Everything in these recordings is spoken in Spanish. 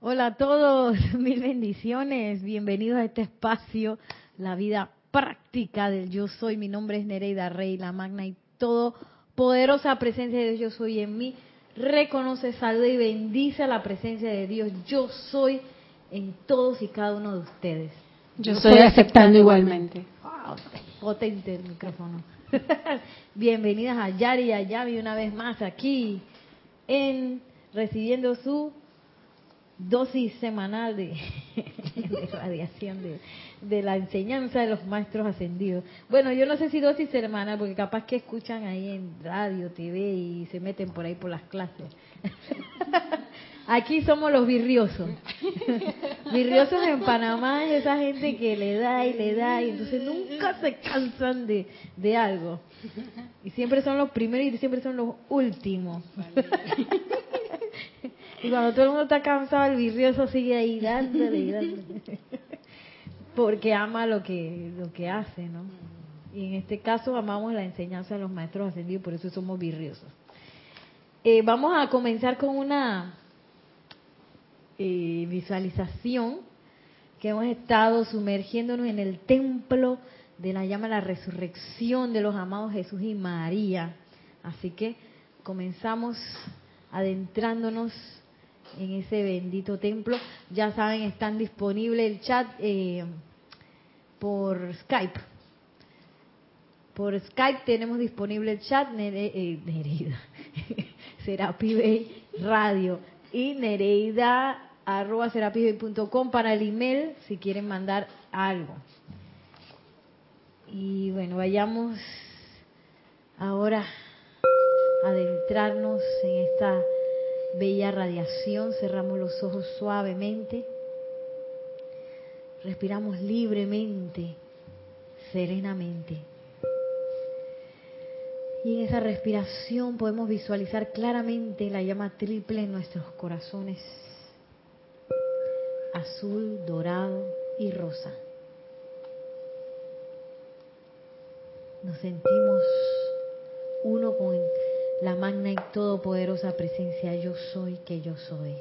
Hola a todos, mil bendiciones, bienvenidos a este espacio, la vida práctica del yo soy. Mi nombre es Nereida Rey, la magna y todo poderosa presencia de Dios yo soy en mí. Reconoce, saluda y bendice la presencia de Dios yo soy en todos y cada uno de ustedes. Yo estoy aceptando igualmente. potente el micrófono. Bienvenidas a Yari y a Yami una vez más aquí en recibiendo su dosis semanal de, radiación de, la enseñanza de los maestros ascendidos. Bueno, yo no sé si dosis semanal, porque capaz que escuchan ahí en radio, TV y se meten por ahí por las clases. Aquí somos los virriosos. virriosos en Panamá es esa gente que le da y le da y entonces nunca se cansan de, de algo. Y siempre son los primeros y siempre son los últimos. Y cuando todo el mundo está cansado, el virrioso sigue ahí. Porque ama lo que, lo que hace, ¿no? Y en este caso amamos la enseñanza de los maestros ascendidos, por eso somos virriosos. Eh, vamos a comenzar con una eh, visualización que hemos estado sumergiéndonos en el templo de la llama la resurrección de los amados Jesús y María. Así que comenzamos adentrándonos en ese bendito templo. Ya saben, están disponibles el chat eh, por Skype. Por Skype tenemos disponible el chat eh, Nereida, Serapi Radio y Nereida arroba para el email si quieren mandar algo. Y bueno, vayamos ahora a adentrarnos en esta bella radiación, cerramos los ojos suavemente, respiramos libremente, serenamente. Y en esa respiración podemos visualizar claramente la llama triple en nuestros corazones, azul, dorado y rosa. Nos sentimos uno con la magna y todopoderosa presencia yo soy que yo soy.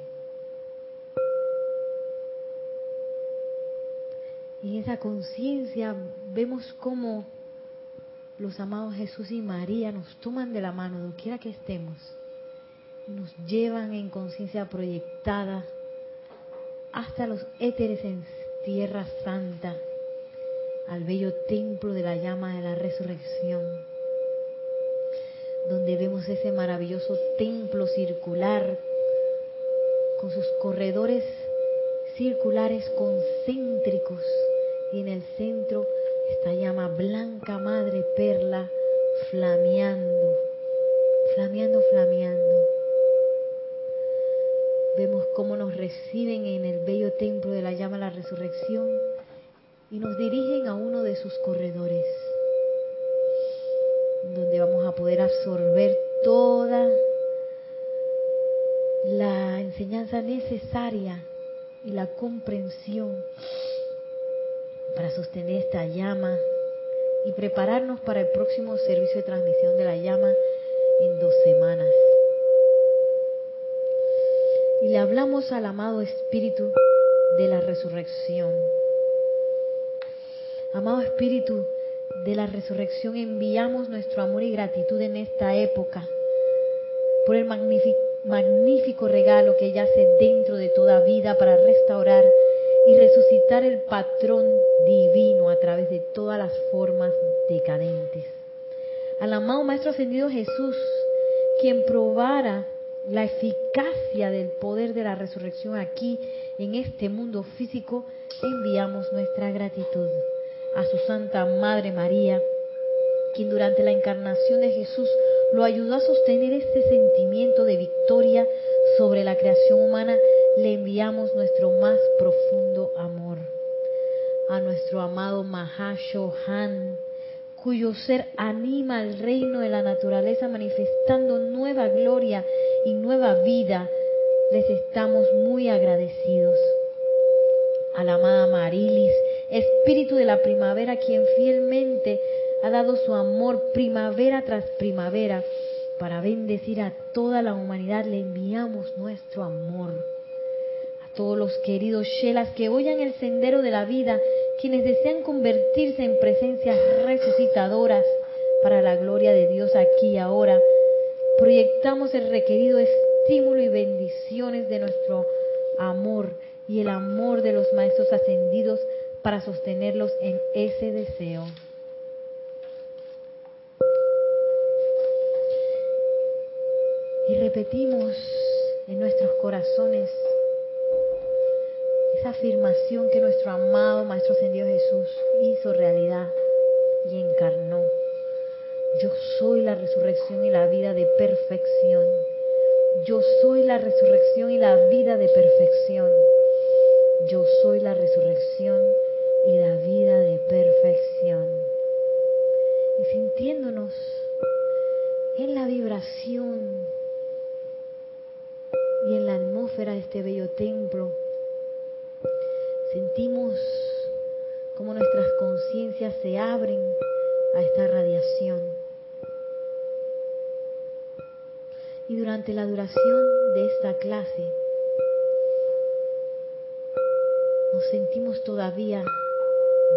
Y en esa conciencia vemos cómo los amados Jesús y María nos toman de la mano, donde que estemos, y nos llevan en conciencia proyectada hasta los éteres en tierra santa, al bello templo de la llama de la resurrección donde vemos ese maravilloso templo circular con sus corredores circulares concéntricos y en el centro esta llama blanca madre perla flameando, flameando, flameando. Vemos cómo nos reciben en el bello templo de la llama la resurrección y nos dirigen a uno de sus corredores donde vamos a poder absorber toda la enseñanza necesaria y la comprensión para sostener esta llama y prepararnos para el próximo servicio de transmisión de la llama en dos semanas. Y le hablamos al amado Espíritu de la resurrección. Amado Espíritu, de la resurrección enviamos nuestro amor y gratitud en esta época por el magnífico, regalo que yace dentro de toda vida para restaurar y resucitar el patrón divino a través de todas las formas decadentes. Al amado Maestro Ascendido Jesús, quien probara la eficacia del poder de la resurrección aquí en este mundo físico, enviamos nuestra gratitud a su Santa Madre María, quien durante la encarnación de Jesús lo ayudó a sostener este sentimiento de victoria sobre la creación humana, le enviamos nuestro más profundo amor. A nuestro amado Mahashohan, cuyo ser anima el reino de la naturaleza manifestando nueva gloria y nueva vida, les estamos muy agradecidos. A la amada Marilis, Espíritu de la primavera, quien fielmente ha dado su amor primavera tras primavera para bendecir a toda la humanidad, le enviamos nuestro amor. A todos los queridos Shelas que oyan el sendero de la vida, quienes desean convertirse en presencias resucitadoras para la gloria de Dios aquí y ahora, proyectamos el requerido estímulo y bendiciones de nuestro amor y el amor de los maestros ascendidos para sostenerlos en ese deseo. Y repetimos en nuestros corazones esa afirmación que nuestro amado Maestro Ascendido Jesús hizo realidad y encarnó. Yo soy la resurrección y la vida de perfección. Yo soy la resurrección y la vida de perfección. Yo soy la resurrección y la vida de perfección. Y sintiéndonos en la vibración y en la atmósfera de este bello templo, sentimos como nuestras conciencias se abren a esta radiación. Y durante la duración de esta clase, nos sentimos todavía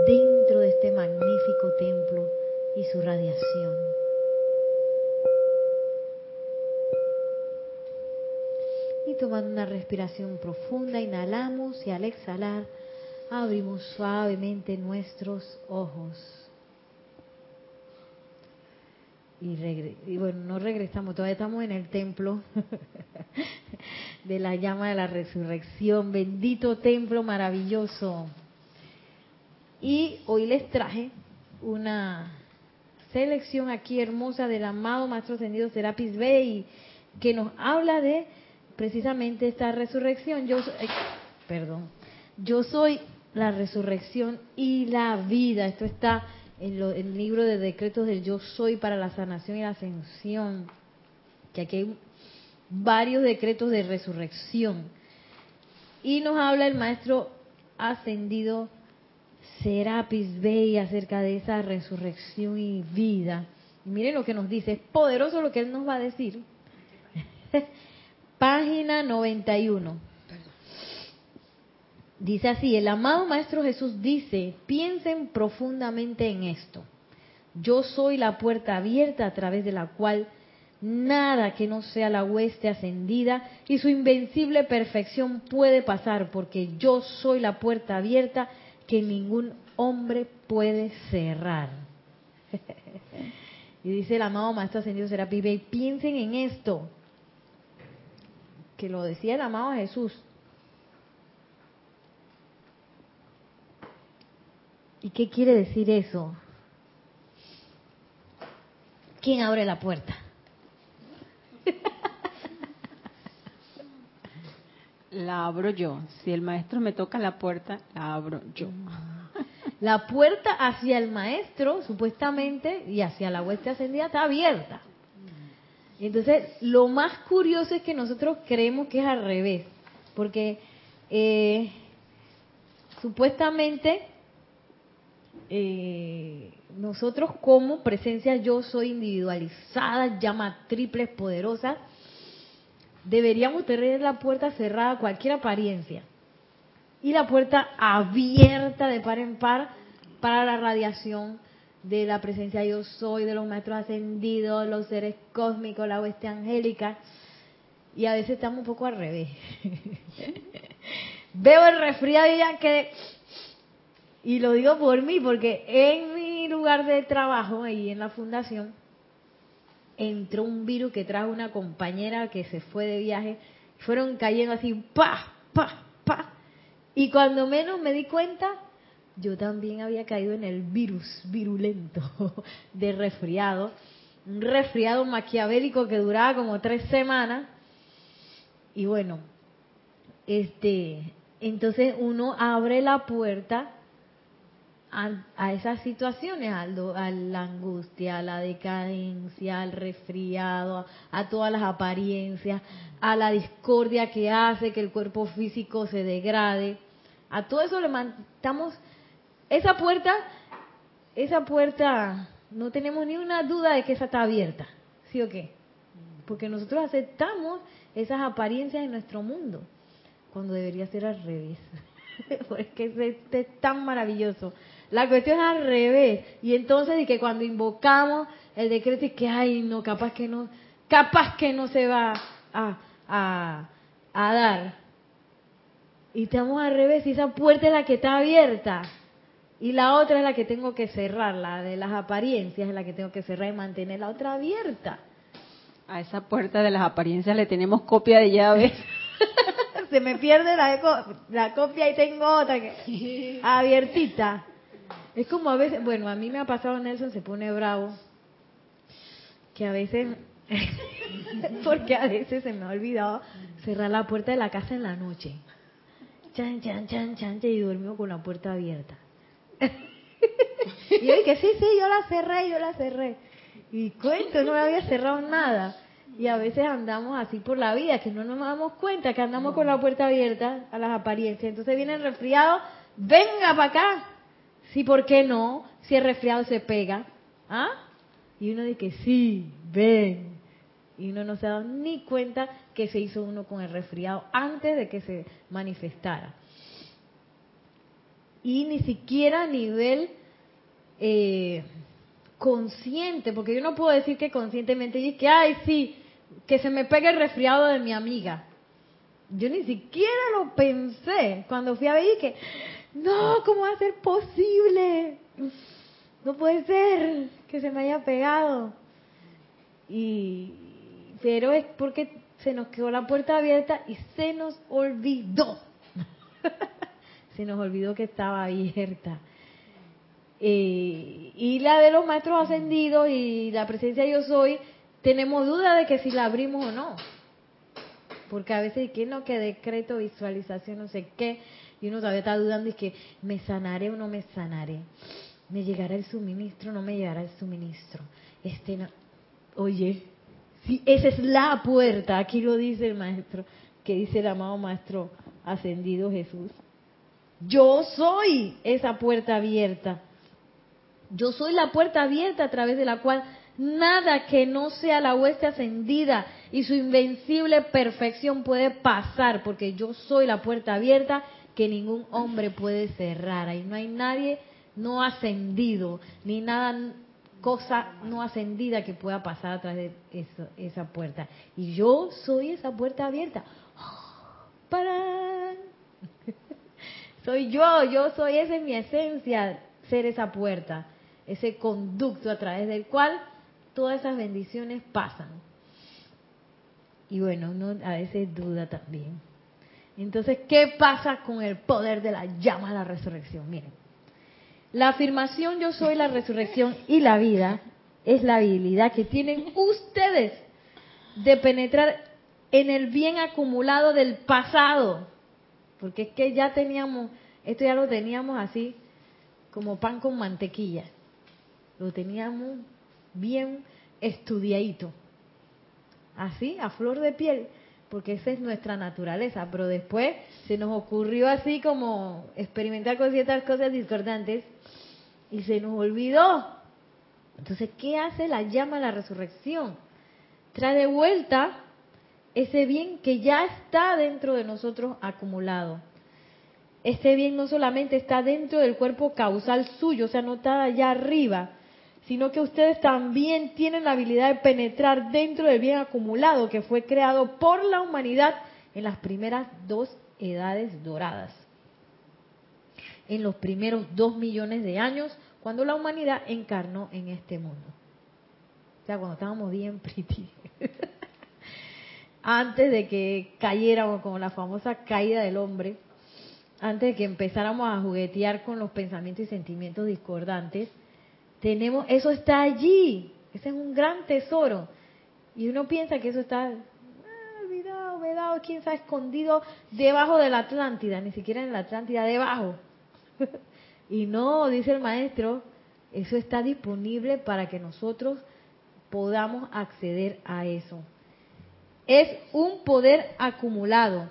dentro de este magnífico templo y su radiación. Y tomando una respiración profunda, inhalamos y al exhalar abrimos suavemente nuestros ojos. Y, bueno, no regresamos, todavía estamos en el templo de la llama de la resurrección. Bendito templo maravilloso. Y hoy les traje una selección aquí hermosa del amado Maestro Ascendido Serapis Bey, que nos habla de precisamente esta resurrección. Yo, eh, perdón, yo soy la resurrección y la vida. Esto está en, el libro de decretos del yo soy para la sanación y la ascensión. Que aquí hay varios decretos de resurrección. Y nos habla el maestro ascendido Serapis Bey acerca de esa resurrección y vida. miren lo que nos dice, es poderoso lo que él nos va a decir. Página 91. Dice así, el amado Maestro Jesús dice, piensen profundamente en esto. Yo soy la puerta abierta a través de la cual nada que no sea la hueste ascendida y su invencible perfección puede pasar, porque yo soy la puerta abierta que ningún hombre puede cerrar. y dice el amado Maestro Ascendido Serapis Bey, piensen en esto, que lo decía el amado Jesús, ¿Y qué quiere decir eso? ¿Quién abre la puerta? La abro yo. Si el maestro me toca la puerta, la abro yo. La puerta hacia el maestro, supuestamente, y hacia la hueste ascendida está abierta. Entonces, lo más curioso es que nosotros creemos que es al revés, porque eh, supuestamente eh, nosotros como presencia yo soy individualizada, llama triples, poderosa, deberíamos tener la puerta cerrada a cualquier apariencia y la puerta abierta de par en par para la radiación de la presencia yo soy, de los maestros ascendidos, los seres cósmicos, la oeste angélica. Y a veces estamos un poco al revés. Veo el resfriado y ya que y lo digo por mí, porque en mi lugar de trabajo, ahí en la fundación, entró un virus que trajo una compañera que se fue de viaje. Fueron cayendo así, pa, pa, pa. Y cuando menos me di cuenta, yo también había caído en el virus virulento de resfriado. Un resfriado maquiavélico que duraba como tres semanas. Y bueno, este, entonces uno abre la puerta a, esas situaciones, a, la angustia, a la decadencia, al resfriado, a, todas las apariencias, a la discordia que hace que el cuerpo físico se degrade. A todo eso le mandamos esa puerta, esa puerta, no tenemos ni una duda de que esa está abierta, ¿sí o qué? Porque nosotros aceptamos esas apariencias en nuestro mundo. cuando debería ser al revés. Porque este es tan maravilloso. La cuestión es al revés. Y entonces, y que cuando invocamos el decreto, y que, ay, no, capaz que no, capaz que no se va a, a, a dar. Y estamos al revés, y esa puerta es la que está abierta. Y la otra es la que tengo que cerrar, la de las apariencias es la que tengo que cerrar y mantener la otra abierta. A esa puerta de las apariencias le tenemos copia de llave. Se me pierde la, la copia y tengo otra que abiertita. Es como a veces, bueno, a mí me ha pasado Nelson, se pone bravo, que a veces, porque a veces se me ha olvidado cerrar la puerta de la casa en la noche. Chan, chan, chan, chan, y duermo con la puerta abierta. y yo dije, sí, sí, yo la cerré, yo la cerré. Y cuento, no me había cerrado nada. Y a veces andamos así por la vida, que no nos damos cuenta que andamos con la puerta abierta a las apariencias. Entonces viene el resfriado, venga para acá. Sí, ¿por qué no? Si el resfriado se pega. ¿Ah? Y uno dice, sí, ven. Y uno no se ha dado ni cuenta que se hizo uno con el resfriado antes de que se manifestara y ni siquiera a nivel eh, consciente, porque yo no puedo decir que conscientemente y que, ay, sí, que se me pegue el resfriado de mi amiga. Yo ni siquiera lo pensé cuando fui a ver que, no, ¿cómo va a ser posible? No puede ser que se me haya pegado. Y, pero es porque se nos quedó la puerta abierta y se nos olvidó. se nos olvidó que estaba abierta. Eh, y la de los maestros ascendidos y la presencia yo soy, tenemos duda de que si la abrimos o no. Porque a veces, ¿qué no? Que decreto, visualización, no sé qué. Y uno todavía está dudando y que me sanaré o no me sanaré. Me llegará el suministro o no me llegará el suministro. Este Oye, si esa es la puerta, aquí lo dice el maestro, que dice el amado maestro ascendido Jesús. Yo soy esa puerta abierta. Yo soy la puerta abierta a través de la cual nada que no sea la hueste ascendida y su invencible perfección puede pasar, porque yo soy la puerta abierta que ningún hombre puede cerrar. Ahí no hay nadie no ascendido, ni nada, cosa no ascendida que pueda pasar a través de esa puerta. Y yo soy esa puerta abierta. ¡Para! Soy yo, yo soy, esa es mi esencia, ser esa puerta, ese conducto a través del cual todas esas bendiciones pasan. Y bueno, uno a veces duda también. Entonces, ¿qué pasa con el poder de la llama de la resurrección? Miren, la afirmación yo soy la resurrección y la vida es la habilidad que tienen ustedes de penetrar en el bien acumulado del pasado porque es que ya teníamos, esto ya lo teníamos así, como pan con mantequilla. Lo teníamos bien estudiadito. Así, a flor de piel, porque esa es nuestra naturaleza. Pero después se nos ocurrió así como experimentar con ciertas cosas discordantes y se nos olvidó. Entonces, ¿qué hace la llama a la resurrección? Trae de vuelta ese bien que ya está dentro de nosotros acumulado. Este bien no solamente está dentro del cuerpo causal suyo, o sea, no está allá arriba, sino que ustedes también tienen la habilidad de penetrar dentro del bien acumulado que fue creado por la humanidad en las primeras dos edades doradas. En los primeros dos millones de años, cuando la humanidad encarnó en este mundo. O sea, cuando estábamos bien pretty. antes de que cayéramos como la famosa caída del hombre, antes de que empezáramos a juguetear con los pensamientos y sentimientos discordantes, tenemos, eso está allí, ese es un gran tesoro. Y uno piensa que eso está ah, olvidado, vedado, quién sabe, escondido debajo de la Atlántida, ni siquiera en la Atlántida, debajo. y no, dice el maestro, eso está disponible para que nosotros podamos acceder a eso es un poder acumulado,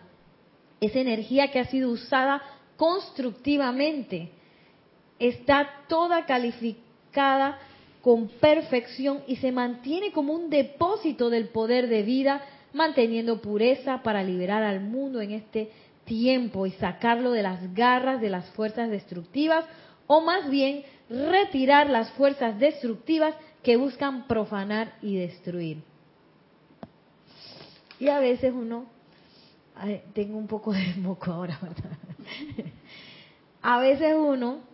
es energía que ha sido usada constructivamente, está toda calificada con perfección y se mantiene como un depósito del poder de vida, manteniendo pureza para liberar al mundo en este tiempo y sacarlo de las garras de las fuerzas destructivas o más bien retirar las fuerzas destructivas que buscan profanar y destruir. Y a veces uno, tengo un poco de moco ahora, ¿verdad? a veces uno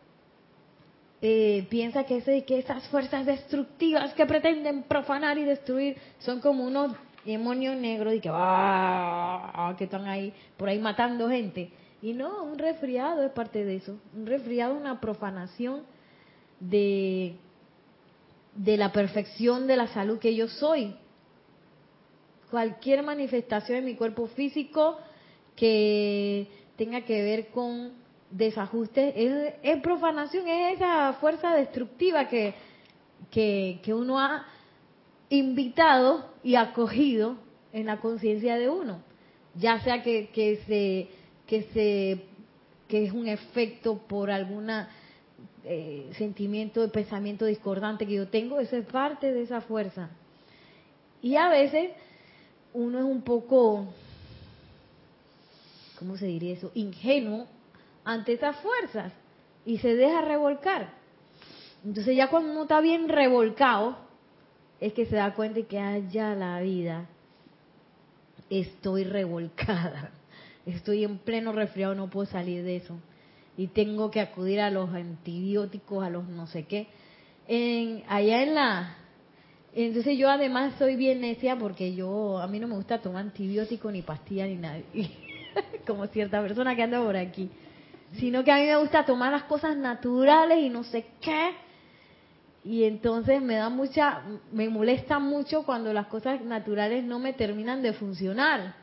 eh, piensa que, que esas fuerzas destructivas que pretenden profanar y destruir son como unos demonios negros y que, ah, que están ahí por ahí matando gente. Y no, un resfriado es parte de eso. Un resfriado es una profanación de, de la perfección de la salud que yo soy. Cualquier manifestación en mi cuerpo físico que tenga que ver con desajustes es, profanación, es esa fuerza destructiva que, que, que uno ha invitado y acogido en la conciencia de uno. Ya sea que, que se que se que es un efecto por alguna eh, sentimiento de pensamiento discordante que yo tengo, eso es parte de esa fuerza. Y a veces uno es un poco, ¿cómo se diría eso? Ingenuo ante esas fuerzas y se deja revolcar. Entonces ya cuando uno está bien revolcado, es que se da cuenta que haya la vida, estoy revolcada, estoy en pleno resfriado, no puedo salir de eso y tengo que acudir a los antibióticos, a los no sé qué. En, allá en la... Entonces yo además soy bien necia porque yo, a mí no me gusta tomar antibiótico ni pastilla ni nada, como cierta persona que anda por aquí, sino que a mí me gusta tomar las cosas naturales y no sé qué. Y entonces me da mucha, me molesta mucho cuando las cosas naturales no me terminan de funcionar.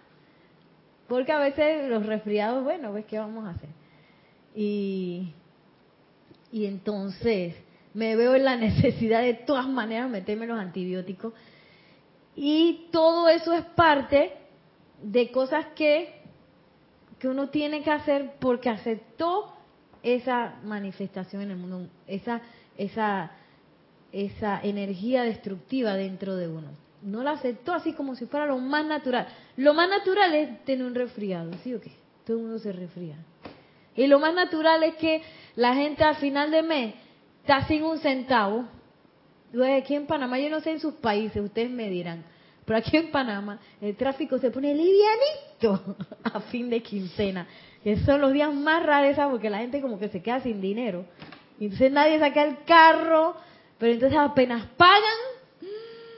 Porque a veces los resfriados, bueno, ¿ves qué vamos a hacer? Y, y entonces me veo en la necesidad de todas maneras meterme los antibióticos. Y todo eso es parte de cosas que, que uno tiene que hacer porque aceptó esa manifestación en el mundo, esa, esa, esa energía destructiva dentro de uno. No la aceptó así como si fuera lo más natural. Lo más natural es tener un resfriado, ¿sí o qué? Todo el mundo se resfría. Y lo más natural es que la gente al final de mes está sin un centavo. Aquí en Panamá, yo no sé en sus países, ustedes me dirán, pero aquí en Panamá el tráfico se pone livianito a fin de quincena. esos son los días más raros, porque la gente como que se queda sin dinero. Y entonces nadie saca el carro, pero entonces apenas pagan,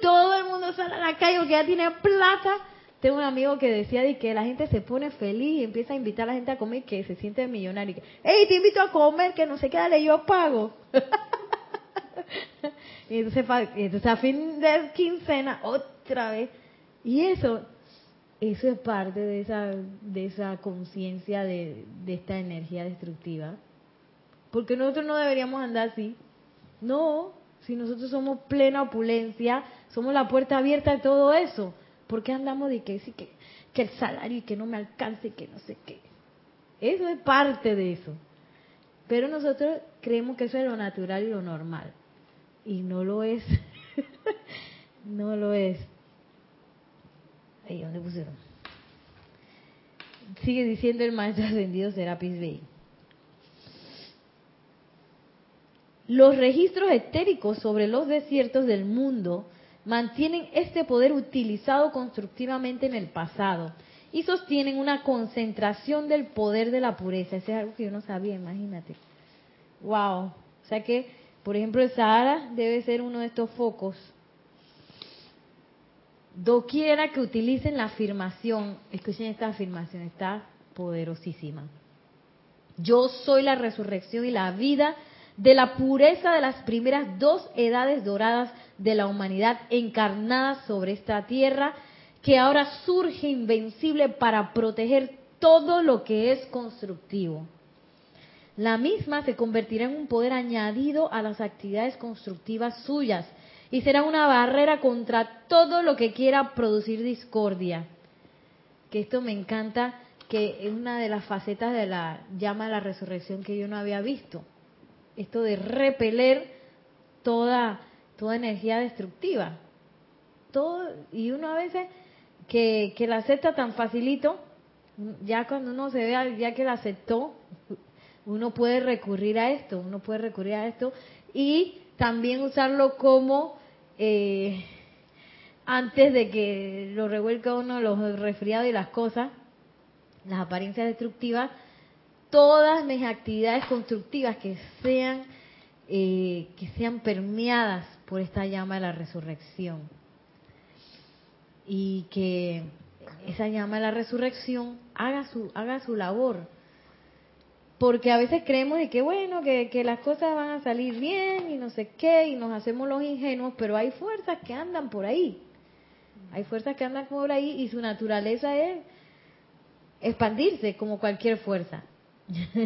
todo el mundo sale a la calle porque ya tiene plata tengo un amigo que decía de que la gente se pone feliz y empieza a invitar a la gente a comer que se siente millonario. ¡Ey, te invito a comer! Que no sé qué, dale, yo pago. y entonces, a fin de quincena, vez. Y eso, eso es parte de esa, de esa conciencia de, de esta energía destructiva. Porque nosotros no deberíamos andar así. No, si nosotros somos plena opulencia, somos la puerta abierta de todo eso. ¿Por qué andamos de que sí que, que el salario y que no me alcance y que no sé qué? Eso es parte de eso. Pero nosotros creemos que eso es lo natural y lo normal. Y no lo es. no lo es. Ahí, ¿dónde pusieron? Sigue diciendo el maestro ascendido Serapis Bey. Los registros etéricos sobre los desiertos del mundo mantienen este poder utilizado constructivamente en el pasado y sostienen una concentración del poder de la pureza. Eso es algo que yo no sabía, imagínate. Wow. O sea que, por ejemplo, el Sahara debe ser uno de estos focos. Doquiera que utilicen la afirmación, escuchen esta afirmación, está poderosísima. Yo soy la resurrección y la vida de la pureza de las primeras dos edades doradas de la humanidad encarnada sobre esta tierra, que ahora surge invencible para proteger todo lo que es constructivo. La misma se convertirá en un poder añadido a las actividades constructivas suyas y será una barrera contra todo lo que quiera producir discordia. Que esto me encanta, que es una de las facetas de la llama de la resurrección que yo no había visto esto de repeler toda, toda energía destructiva. Todo, y uno a veces que, que la acepta tan facilito, Ya cuando uno se vea, ya que la aceptó, uno puede recurrir a esto, uno puede recurrir a esto y también usarlo como eh, antes de que lo revuelca uno los resfriados y las cosas, las apariencias destructivas, todas mis actividades constructivas que sean eh, que sean permeadas por esta llama de la resurrección. Y que esa llama de la resurrección haga su haga su labor porque a veces creemos de que bueno que, que las cosas van a salir bien y no sé qué y nos hacemos los ingenuos pero hay fuerzas que andan por ahí. Hay fuerzas que andan por ahí y su naturaleza es expandirse como cualquier fuerza.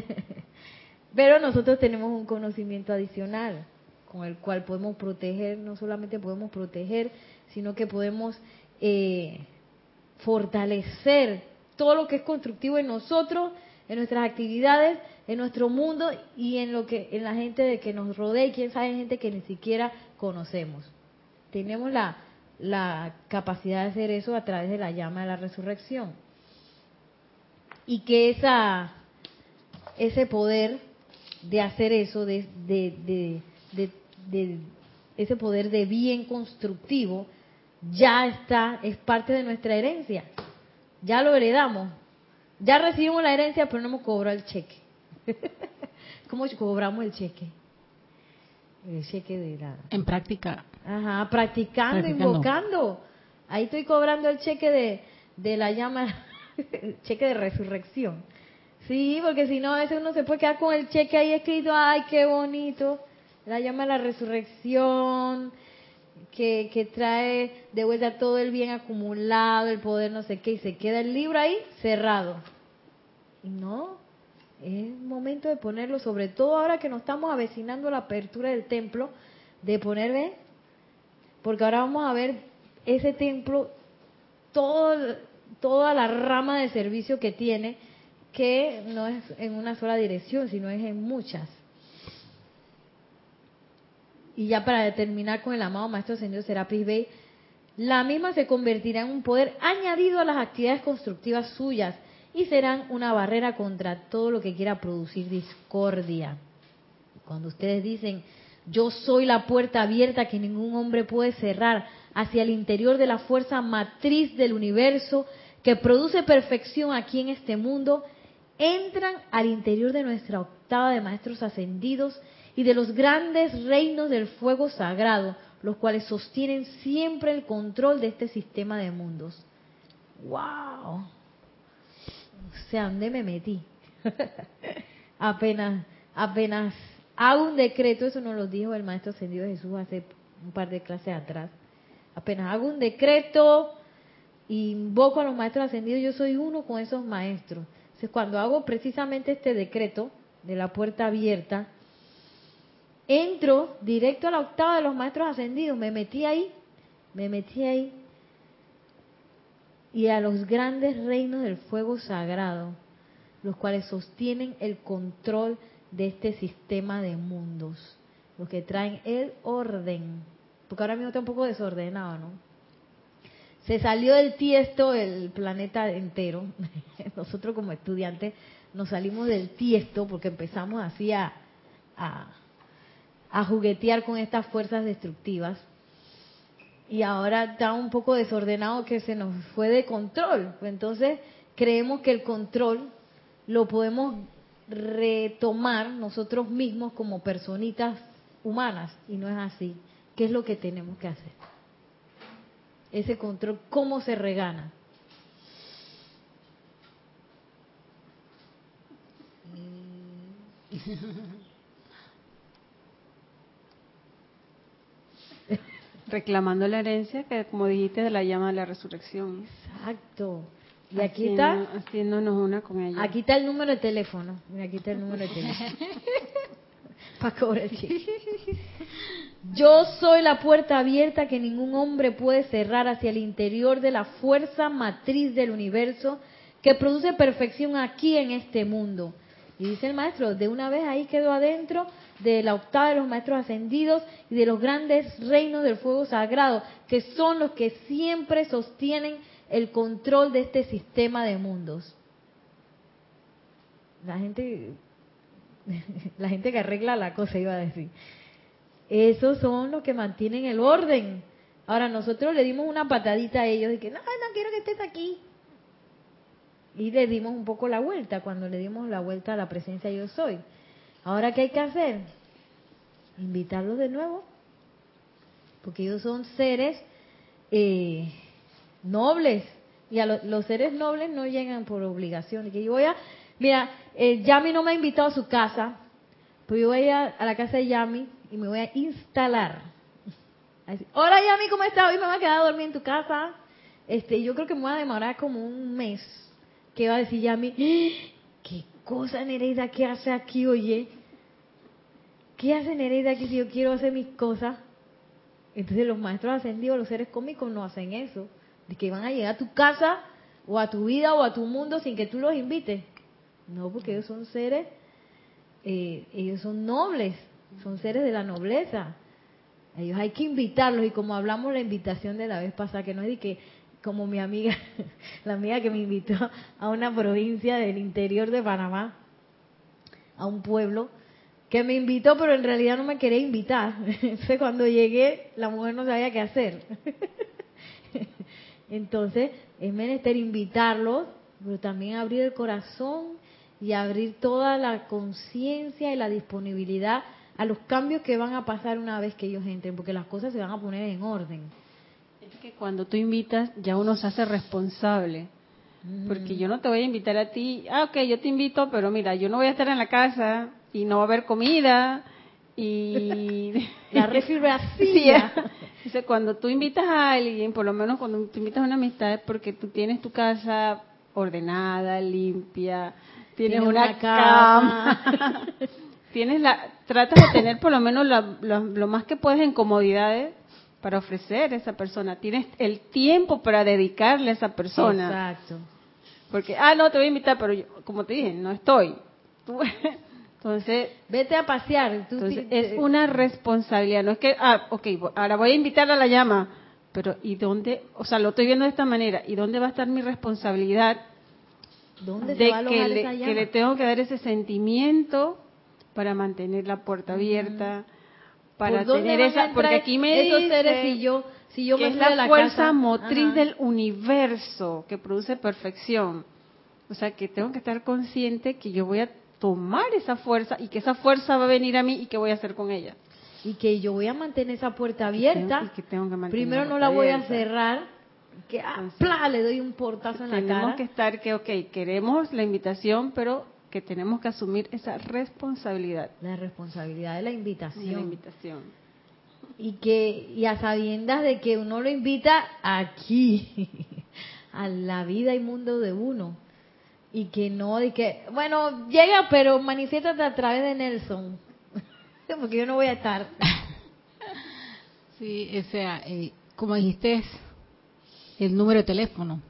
Pero nosotros tenemos un conocimiento adicional con el cual podemos proteger, no solamente podemos proteger, sino que podemos eh, fortalecer todo lo que es constructivo en nosotros, en nuestras actividades, en nuestro mundo y en lo que en la gente de que nos rodea y quién sabe gente que ni siquiera conocemos. Tenemos la, la capacidad de hacer eso a través de la llama de la resurrección. Y que esa ese poder de hacer eso, de, de, de, ese poder de bien constructivo, ya está, es parte de nuestra herencia. Ya lo heredamos. Ya recibimos la herencia, pero no hemos cobrado el cheque. ¿Cómo cobramos el cheque? El cheque de la... En práctica. Ajá, practicando, invocando. Ahí estoy cobrando el cheque de, de la llama, el cheque de resurrección. Sí, porque si no, a veces uno se puede quedar con el cheque ahí escrito, ay, qué bonito. La llama la resurrección, que, que trae de vuelta todo el bien acumulado, el poder no sé qué, y se queda el libro ahí cerrado. No, es momento de ponerlo, sobre todo ahora que nos estamos avecinando la apertura del templo, de ponerle, porque ahora vamos a ver ese templo, todo, toda la rama de servicio que tiene, que no es en una sola dirección, sino es en muchas. Y ya para determinar con el amado Maestro Señor Serapis Bey, la misma se convertirá en un poder añadido a las actividades constructivas suyas y serán una barrera contra todo lo que quiera producir discordia. Cuando ustedes dicen, yo soy la puerta abierta que ningún hombre puede cerrar hacia el interior de la fuerza matriz del universo que produce perfección aquí en este mundo, entran al interior de nuestra octava de maestros ascendidos y de los grandes reinos del fuego sagrado, los cuales sostienen siempre el control de este sistema de mundos. ¡Wow! O sea, ¿dónde me metí? apenas, apenas hago un decreto, eso nos lo dijo el Maestro Ascendido Jesús hace un par de clases atrás. Apenas hago un decreto, invoco a los Maestros Ascendidos, yo soy uno con esos maestros entonces, cuando hago precisamente este decreto de la puerta abierta, entro directo a la octava de los maestros ascendidos, me metí ahí, me metí ahí, y a los grandes reinos del fuego sagrado, los cuales sostienen el control de este sistema de mundos, los que traen el orden, porque ahora mismo está un poco desordenado, ¿no? se salió del tiesto el planeta entero. Nosotros como estudiantes nos salimos del tiesto porque empezamos así a, a, juguetear con estas fuerzas destructivas. Y ahora está un poco desordenado que se nos fue de control. Entonces creemos que el control lo podemos retomar nosotros mismos como personitas humanas y no es así. ¿Qué es lo que tenemos que hacer? ese control, cómo se regana. Reclamando la herencia que, como dijiste, de la llama de la resurrección. Exacto. Y aquí está. Haciéndonos una con ella. Aquí está el número de teléfono. aquí está el número de teléfono. Para cobrar Yo soy la puerta abierta que ningún hombre puede cerrar hacia el interior de la fuerza matriz del universo que produce perfección aquí en este mundo. Y dice el maestro, de una vez ahí quedó adentro de la octava de los maestros ascendidos y de los grandes reinos del fuego sagrado, que son los que siempre sostienen el control de este sistema de mundos. la gente, la gente que arregla la cosa, iba a decir. Esos son los que mantienen el orden. Ahora nosotros le dimos una patadita a ellos de que, no, no quiero que estés aquí. Y le dimos un poco la vuelta cuando le dimos la vuelta a la presencia yo soy. Ahora, ¿qué hay que hacer? Invitarlos de nuevo. Porque ellos son seres eh, nobles. Y a los seres nobles no llegan por obligación. Y que yo voy a, mira, eh, Yami no me ha invitado a su casa, pues yo voy a, a la casa de Yami y me voy a instalar. Hola Yami, ¿cómo estás? Hoy me voy a quedar a dormir en tu casa. Este, yo creo que me voy a demorar como un mes. ¿Qué va a decir Yami? ¡Ah! ¿Qué cosa Nereida ¿Qué hace aquí, oye? ¿Qué hace Nereida aquí si yo quiero hacer mis cosas? Entonces los maestros ascendidos, los seres cómicos no hacen eso. De que van a llegar a tu casa o a tu vida o a tu mundo sin que tú los invites. No, porque ellos son seres, eh, ellos son nobles son seres de la nobleza. Ellos hay que invitarlos y como hablamos la invitación de la vez pasada, que no es de que como mi amiga, la amiga que me invitó a una provincia del interior de Panamá, a un pueblo, que me invitó, pero en realidad no me quería invitar. Entonces cuando llegué, la mujer no sabía qué hacer. Entonces, es menester invitarlos, pero también abrir el corazón y abrir toda la conciencia y la disponibilidad a los cambios que van a pasar una vez que ellos entren, porque las cosas se van a poner en orden. Es que cuando tú invitas, ya uno se hace responsable. Porque yo no te voy a invitar a ti, ah, ok, yo te invito, pero mira, yo no voy a estar en la casa y no va a haber comida y... la refrigeración. Dice, cuando tú invitas a alguien, por lo menos cuando tú invitas a una amistad, es porque tú tienes tu casa ordenada, limpia, tienes, una, cama, tienes la, tratas de tener por lo menos lo más que puedes en comodidades para ofrecer a esa persona. Tienes el tiempo para dedicarle a esa persona. Exacto. Porque, ah, no, te voy a invitar, pero yo, como te dije, no estoy. entonces, vete a pasear. entonces, es una responsabilidad. No es que, ah, ok, ahora voy a invitar a la llama, pero ¿y dónde? O sea, lo estoy viendo de esta manera. ¿Y dónde va a estar mi responsabilidad? ¿Dónde de que, le, que le tengo que dar ese sentimiento para mantener la puerta abierta, para tener esa, porque aquí me dice si yo, si yo que es la, fuerza motriz del universo que produce perfección. O sea, que tengo que estar consciente que yo voy a tomar esa fuerza y que esa fuerza va a venir a mí y qué voy a hacer con ella. Y que yo voy a mantener esa puerta abierta. que tengo que Primero no la voy a cerrar, que ah, le doy un portazo en la cara. Tenemos que estar que, ok, queremos la invitación, pero que tenemos que asumir esa responsabilidad. La responsabilidad de la invitación. la invitación. Y que y a sabiendas de que uno lo invita aquí, a la vida y mundo de uno. Y que no, de que, bueno, llega, pero manifiéstate a través de Nelson. Porque yo no voy a estar. Sí, o sea, eh, como dijiste, el número de teléfono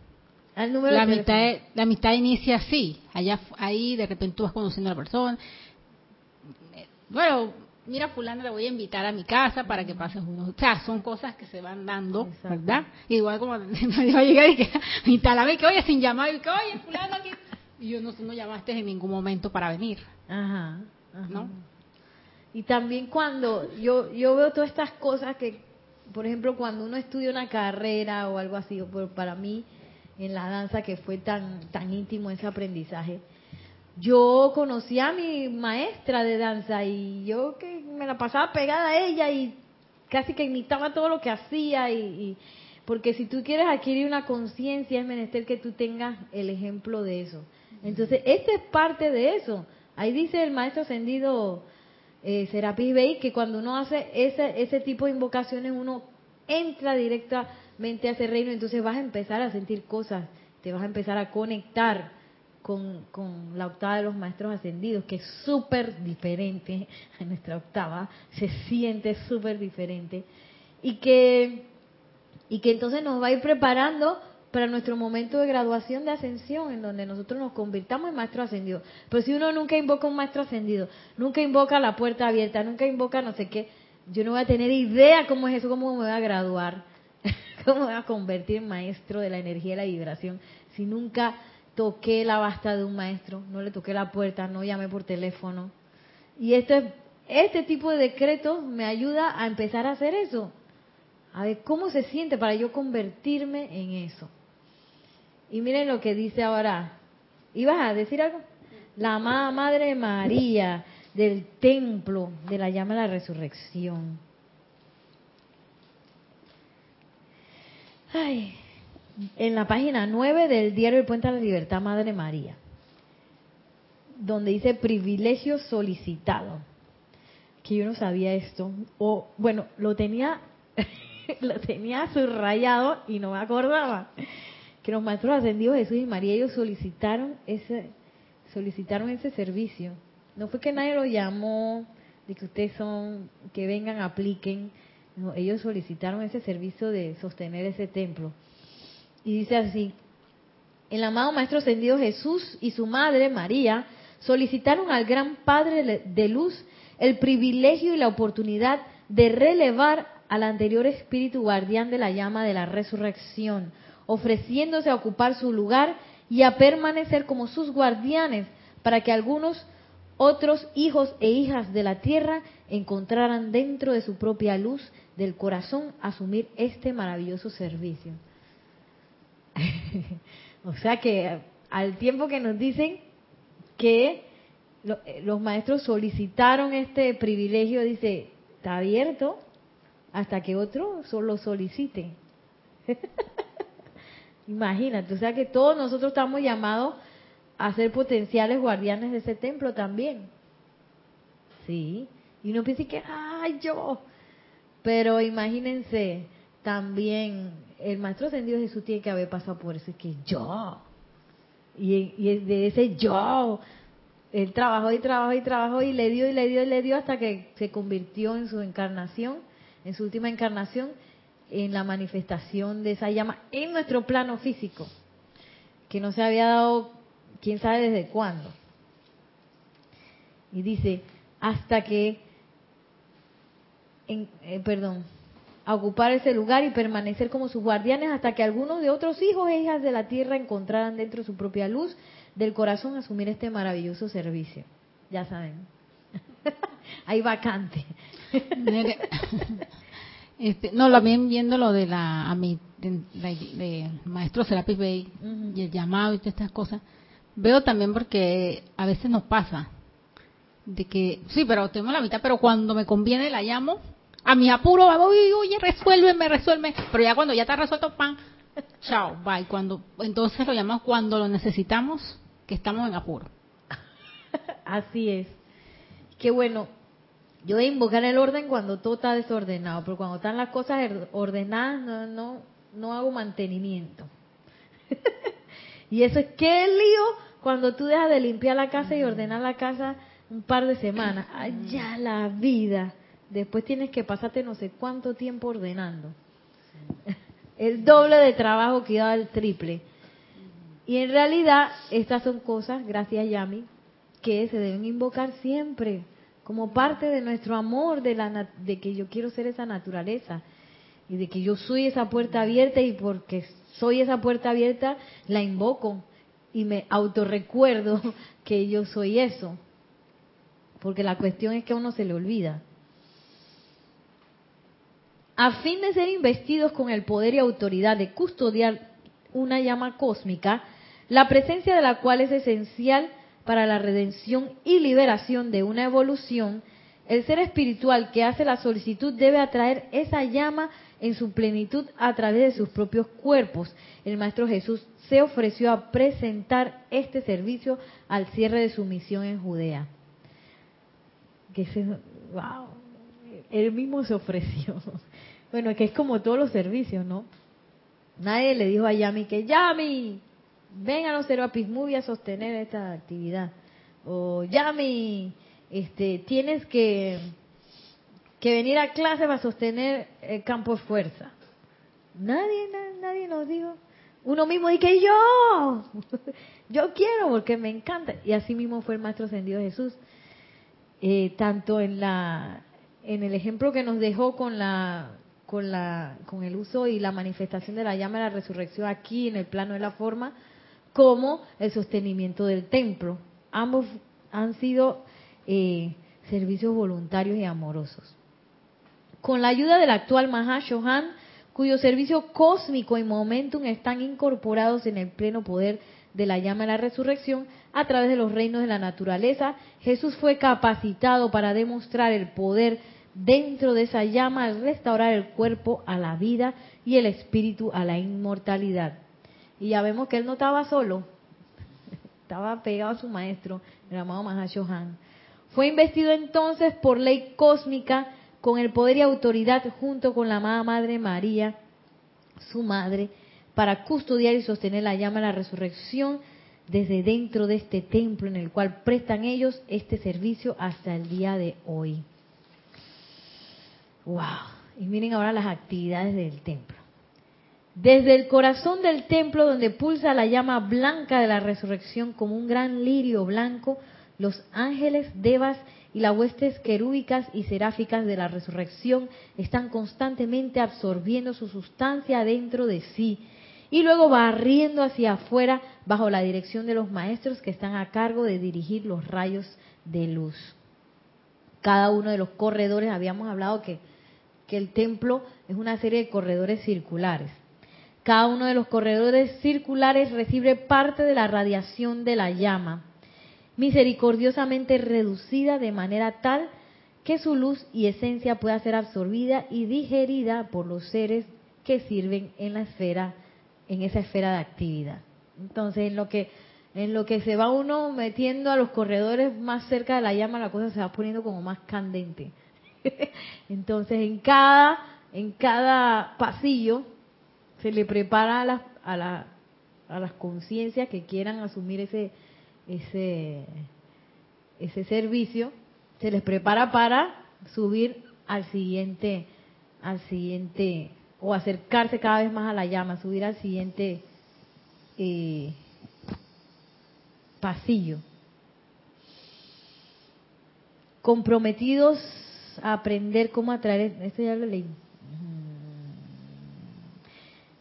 la, amistad, la amistad inicia así, allá ahí de repente tú vas conociendo a la persona. Bueno, mira fulana, le voy a invitar a mi casa para que pases unos... O sea, son cosas que se van dando, ¿verdad? Igual como yo llegué y que instalame que oye sin llamar y que oye fulana aquí... Y yo no, no llamaste en ningún momento para venir. Ajá, ¿No? Y también cuando yo, yo veo todas estas cosas que, por ejemplo, cuando uno estudia una carrera o algo así, para mí en la danza que fue tan, tan íntimo ese aprendizaje. Yo conocí a mi maestra de danza y yo que me la pasaba pegada a ella y casi que imitaba todo lo que hacía y, porque si tú quieres adquirir una conciencia es menester que tú tengas el ejemplo de eso. Entonces, este es parte de eso. Ahí dice el maestro ascendido eh, Serapis Bey que cuando uno hace ese, ese tipo de invocaciones uno entra directa mente a ese reino, entonces vas a empezar a sentir cosas, te vas a empezar a conectar con, con la octava de los maestros ascendidos, que es súper diferente a nuestra octava, se siente súper diferente, y que, y que entonces nos va a ir preparando para nuestro momento de graduación de ascensión, en donde nosotros nos convirtamos en maestros ascendidos. Pero si uno nunca invoca un maestro ascendido, nunca invoca la puerta abierta, nunca invoca no sé qué, yo no voy a tener idea cómo es eso, cómo me voy a graduar. ¿Cómo voy a convertir en maestro de la energía y la vibración si nunca toqué la basta de un maestro, no le toqué la puerta, no llamé por teléfono. Y este, este tipo de decretos me ayuda a empezar a hacer eso. A ver cómo se siente para yo convertirme en eso. Y miren lo que dice ahora. ¿Ibas a decir algo? La amada Madre María del templo de la llama de la resurrección. Ay, en la página 9 del diario El Puente a la Libertad, Madre María, donde dice privilegio solicitado, que yo no sabía esto, o bueno, lo tenía, lo tenía subrayado y no me acordaba, que los maestros ascendidos Jesús y María, ellos solicitaron ese, solicitaron ese servicio. No fue que nadie lo llamó, de que ustedes son, que vengan, apliquen, ellos solicitaron ese servicio de sostener ese templo. Y dice así, el amado Maestro Ascendido Jesús y su madre María solicitaron al gran Padre de Luz el privilegio y la oportunidad de relevar al anterior espíritu guardián de la llama de la resurrección, ofreciéndose a ocupar su lugar y a permanecer como sus guardianes para que algunos otros hijos e hijas de la tierra encontraran dentro de su propia luz del corazón asumir este maravilloso servicio. o sea que al tiempo que nos dicen que eh, los maestros solicitaron este privilegio, dice, está abierto hasta que otro lo solicite. Imagínate, o sea que todos nosotros estamos llamados a ser potenciales guardianes de ese templo también. Sí, y uno piensa que, ay, yo. Pero imagínense, también el Maestro Ascendido Jesús tiene que haber pasado por eso, es que yo. Y, y de ese yo, él trabajó y trabajó y trabajó y le dio y le dio y le dio hasta que se convirtió en su encarnación, en su última encarnación, en la manifestación de esa llama en nuestro plano físico, que no se había dado quién sabe desde cuándo. Y dice, hasta que, en, eh, perdón, a ocupar ese lugar y permanecer como sus guardianes hasta que algunos de otros hijos e hijas de la tierra encontraran dentro de su propia luz del corazón asumir este maravilloso servicio. Ya saben. Hay vacante. Este, no, lo bien viendo lo de la, a mi, de, maestro Serapis Bey y el llamado y todas estas cosas. Veo también porque a veces nos pasa de que, sí, pero tengo la mitad, pero cuando me conviene la llamo, a mi apuro, oye, oye, resuélveme, resuélveme, pero ya cuando ya está resuelto, pan, chao, bye. Cuando, entonces lo llamamos cuando lo necesitamos, que estamos en apuro. Así es. Qué bueno, yo voy a invocar el orden cuando todo está desordenado, pero cuando están las cosas er, ordenadas no, no, no hago mantenimiento. y eso es qué lío cuando tú dejas de limpiar la casa y ordenar la casa un par de semanas. Allá la vida. Después tienes que pasarte no sé cuánto tiempo ordenando. El doble de trabajo que da el triple. Y en realidad estas son cosas, gracias Yami, que se deben invocar siempre como parte de nuestro amor de, la, de que yo quiero ser esa naturaleza y de que yo soy esa puerta abierta y porque soy esa puerta abierta la invoco y me autorrecuerdo que yo soy eso. Porque la cuestión es que a uno se le olvida. A fin de ser investidos con el poder y autoridad de custodiar una llama cósmica, la presencia de la cual es esencial para la redención y liberación de una evolución, el ser espiritual que hace la solicitud debe atraer esa llama en su plenitud a través de sus propios cuerpos. El Maestro Jesús se ofreció a presentar este servicio al cierre de su misión en Judea. Que wow, él mismo se ofreció. Bueno, que es como todos los servicios, ¿no? Nadie le dijo a Yami que Yami, ven a los Serapis Movie a sostener esta actividad. O Yami, este, tienes que, que venir a clase para sostener el campo de fuerza. Nadie, nadie nos dijo. Uno mismo dice yo, yo quiero porque me encanta. Y así mismo fue el Maestro Ascendido Jesús. Eh, tanto en la en el ejemplo que nos dejó con la con la con el uso y la manifestación de la llama de la resurrección aquí en el plano de la forma como el sostenimiento del templo. Ambos han sido eh, servicios voluntarios y amorosos. Con la ayuda del actual Mahashohan, cuyo servicio cósmico y momentum están incorporados en el pleno poder de la llama de la resurrección, a través de los reinos de la naturaleza, Jesús fue capacitado para demostrar el poder dentro de esa llama al restaurar el cuerpo a la vida y el espíritu a la inmortalidad. Y ya vemos que él no estaba solo, estaba pegado a su maestro, el amado Mahashohan. Fue investido entonces por ley cósmica con el poder y autoridad junto con la amada Madre María, su madre, para custodiar y sostener la llama de la resurrección desde dentro de este templo en el cual prestan ellos este servicio hasta el día de hoy. ¡Wow! Y miren ahora las actividades del templo. Desde el corazón del templo donde pulsa la llama blanca de la resurrección como un gran lirio blanco, los ángeles, devas y las huestes querúbicas y seráficas de la resurrección están constantemente absorbiendo su sustancia dentro de sí y luego barriendo hacia afuera bajo la dirección de los maestros que están a cargo de dirigir los rayos de luz. Cada uno de los corredores, habíamos hablado que, que el templo es una serie de corredores circulares. Cada uno de los corredores circulares recibe parte de la radiación de la llama, misericordiosamente reducida de manera tal que su luz y esencia pueda ser absorbida y digerida por los seres que sirven en la esfera, en esa esfera de actividad. Entonces, en lo que en lo que se va uno metiendo a los corredores más cerca de la llama, la cosa se va poniendo como más candente. Entonces, en cada en cada pasillo se le prepara a las, a, a las conciencias que quieran asumir ese, ese, ese servicio, se les prepara para subir al siguiente, al siguiente, o acercarse cada vez más a la llama, subir al siguiente eh, pasillo. Comprometidos aprender cómo atraer, esto ya lo leí,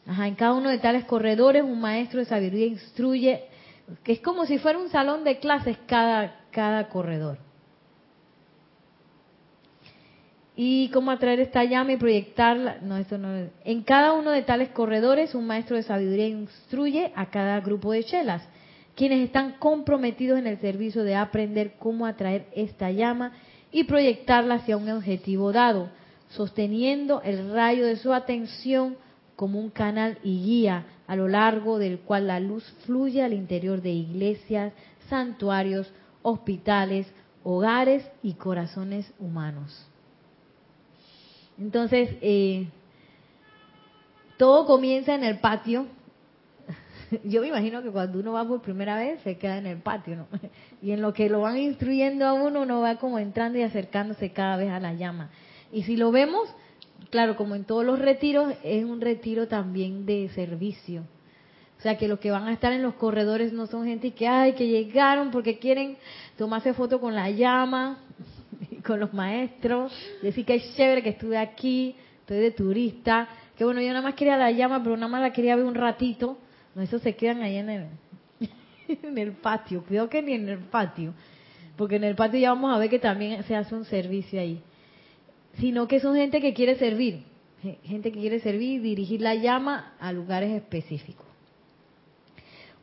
en cada uno de tales corredores un maestro de sabiduría instruye, que es como si fuera un salón de clases cada, cada corredor. Y cómo atraer esta llama y proyectarla. No, esto no. En cada uno de tales corredores un maestro de sabiduría instruye a cada grupo de chelas, quienes están comprometidos en el servicio de aprender cómo atraer esta llama y proyectarla hacia un objetivo dado, sosteniendo el rayo de su atención como un canal y guía a lo largo del cual la luz fluye al interior de iglesias, santuarios, hospitales, hogares y corazones humanos. Entonces, eh, todo comienza en el patio. Yo me imagino que cuando uno va por primera vez se queda en el patio, ¿no? Y en lo que lo van instruyendo a uno, uno va como entrando y acercándose cada vez a la llama. Y si lo vemos, claro, como en todos los retiros, es un retiro también de servicio. O sea, que los que van a estar en los corredores no son gente que, ay, que llegaron porque quieren tomarse foto con la llama, con los maestros, decir que es chévere que estuve aquí, estoy de turista, que bueno, yo nada más quería la llama, pero nada más la quería ver un ratito. No, esos se quedan ahí en el, en el patio, creo que ni en el patio, porque en el patio ya vamos a ver que también se hace un servicio ahí. Sino que son gente que quiere servir, gente que quiere servir y dirigir la llama a lugares específicos.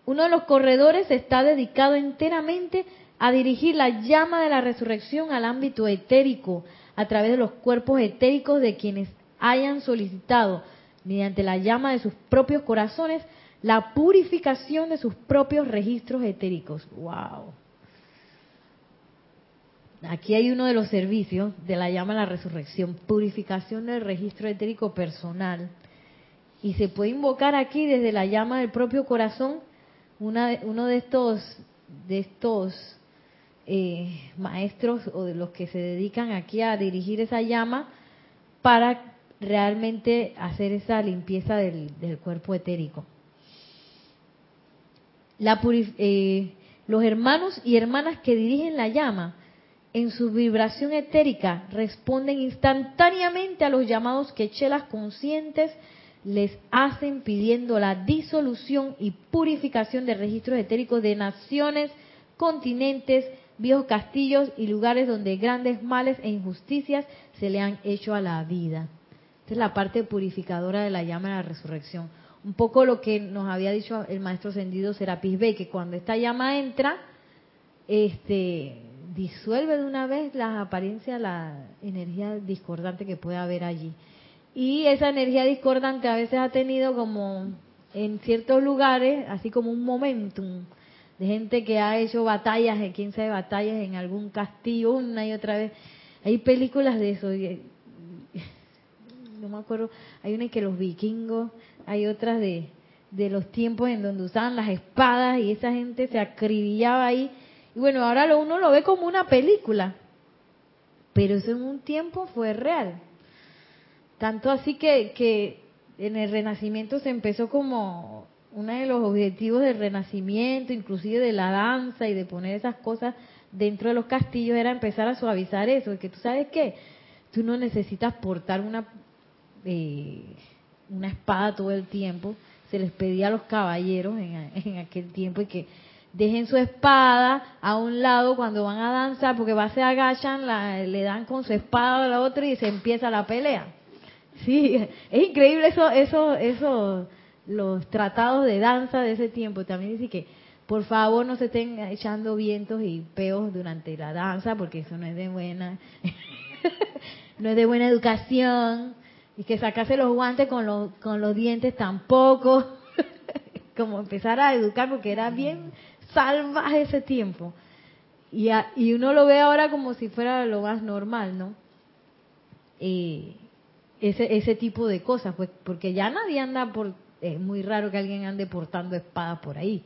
Uno de los corredores está dedicado enteramente a dirigir la llama de la resurrección al ámbito etérico, a través de los cuerpos etéricos de quienes hayan solicitado, mediante la llama de sus propios corazones, la purificación de sus propios registros etéricos. ¡Wow! Aquí hay uno de los servicios de la llama a la resurrección, purificación del registro etérico personal. Y se puede invocar aquí desde la llama del propio corazón una, uno de estos, de estos eh, maestros o de los que se dedican aquí a dirigir esa llama para realmente hacer esa limpieza del, cuerpo etérico. La eh, los hermanos y hermanas que dirigen la llama en su vibración etérica responden instantáneamente a los llamados quechelas conscientes les hacen pidiendo la disolución y purificación de registros etéricos de naciones, continentes, viejos castillos y lugares donde grandes males e injusticias se le han hecho a la vida. Esta es la parte purificadora de la llama de la resurrección. Un poco lo que nos había dicho el maestro ascendido Serapis Bey, que cuando esta llama entra, este, disuelve de una vez las apariencias, la energía discordante que puede haber allí. Y esa energía discordante a veces ha tenido como en ciertos lugares, así como un momentum de gente que ha hecho batallas, de quién sabe batallas en algún castillo una y otra vez. Hay películas de eso. No me acuerdo. Hay una que los vikingos, hay otras de, de los tiempos en donde usaban las espadas y esa gente se acribillaba ahí. Y bueno, ahora lo, uno lo ve como una película. Pero eso en un tiempo fue real. Tanto así que, que en el Renacimiento se empezó como uno de los objetivos del Renacimiento, inclusive de la danza y de poner esas cosas dentro de los castillos, era empezar a suavizar eso, que tú sabes que tú no necesitas portar una, eh, una espada todo el tiempo, se les pedía a los caballeros en, aquel tiempo y que dejen su espada a un lado cuando van a danzar, porque va, se agachan, la, le dan con su espada a la otra y se empieza la pelea. Sí, es increíble eso, eso, eso, los tratados de danza de ese tiempo. También dice que por favor no se estén echando vientos y peos durante la danza, porque eso no es de buena, no es de buena educación. Y que sacarse los guantes con los, con los dientes tampoco. Como empezar a educar, porque era bien salvaje ese tiempo. Y, y uno lo ve ahora como si fuera lo más normal, ¿no? Eh, ese, ese tipo de cosas, pues porque ya nadie anda por, es muy raro que alguien ande portando espadas por ahí,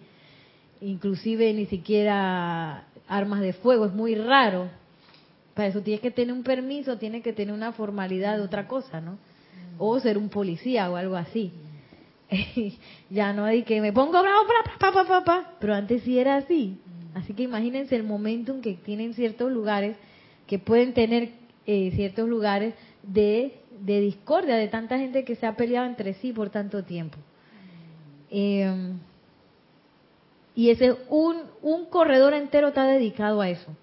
inclusive ni siquiera armas de fuego, es muy raro. Para eso tienes que tener un permiso, tienes que tener una formalidad de otra cosa, ¿no? O ser un policía o algo así. ya no hay que me pongo bravo, pa, pa, pa, pa, pero antes sí era así. Así que imagínense el momentum que tienen ciertos lugares, que pueden tener eh, ciertos lugares de de discordia de tanta gente que se ha peleado entre sí por tanto tiempo. Eh, y ese un, un corredor entero está dedicado a eso,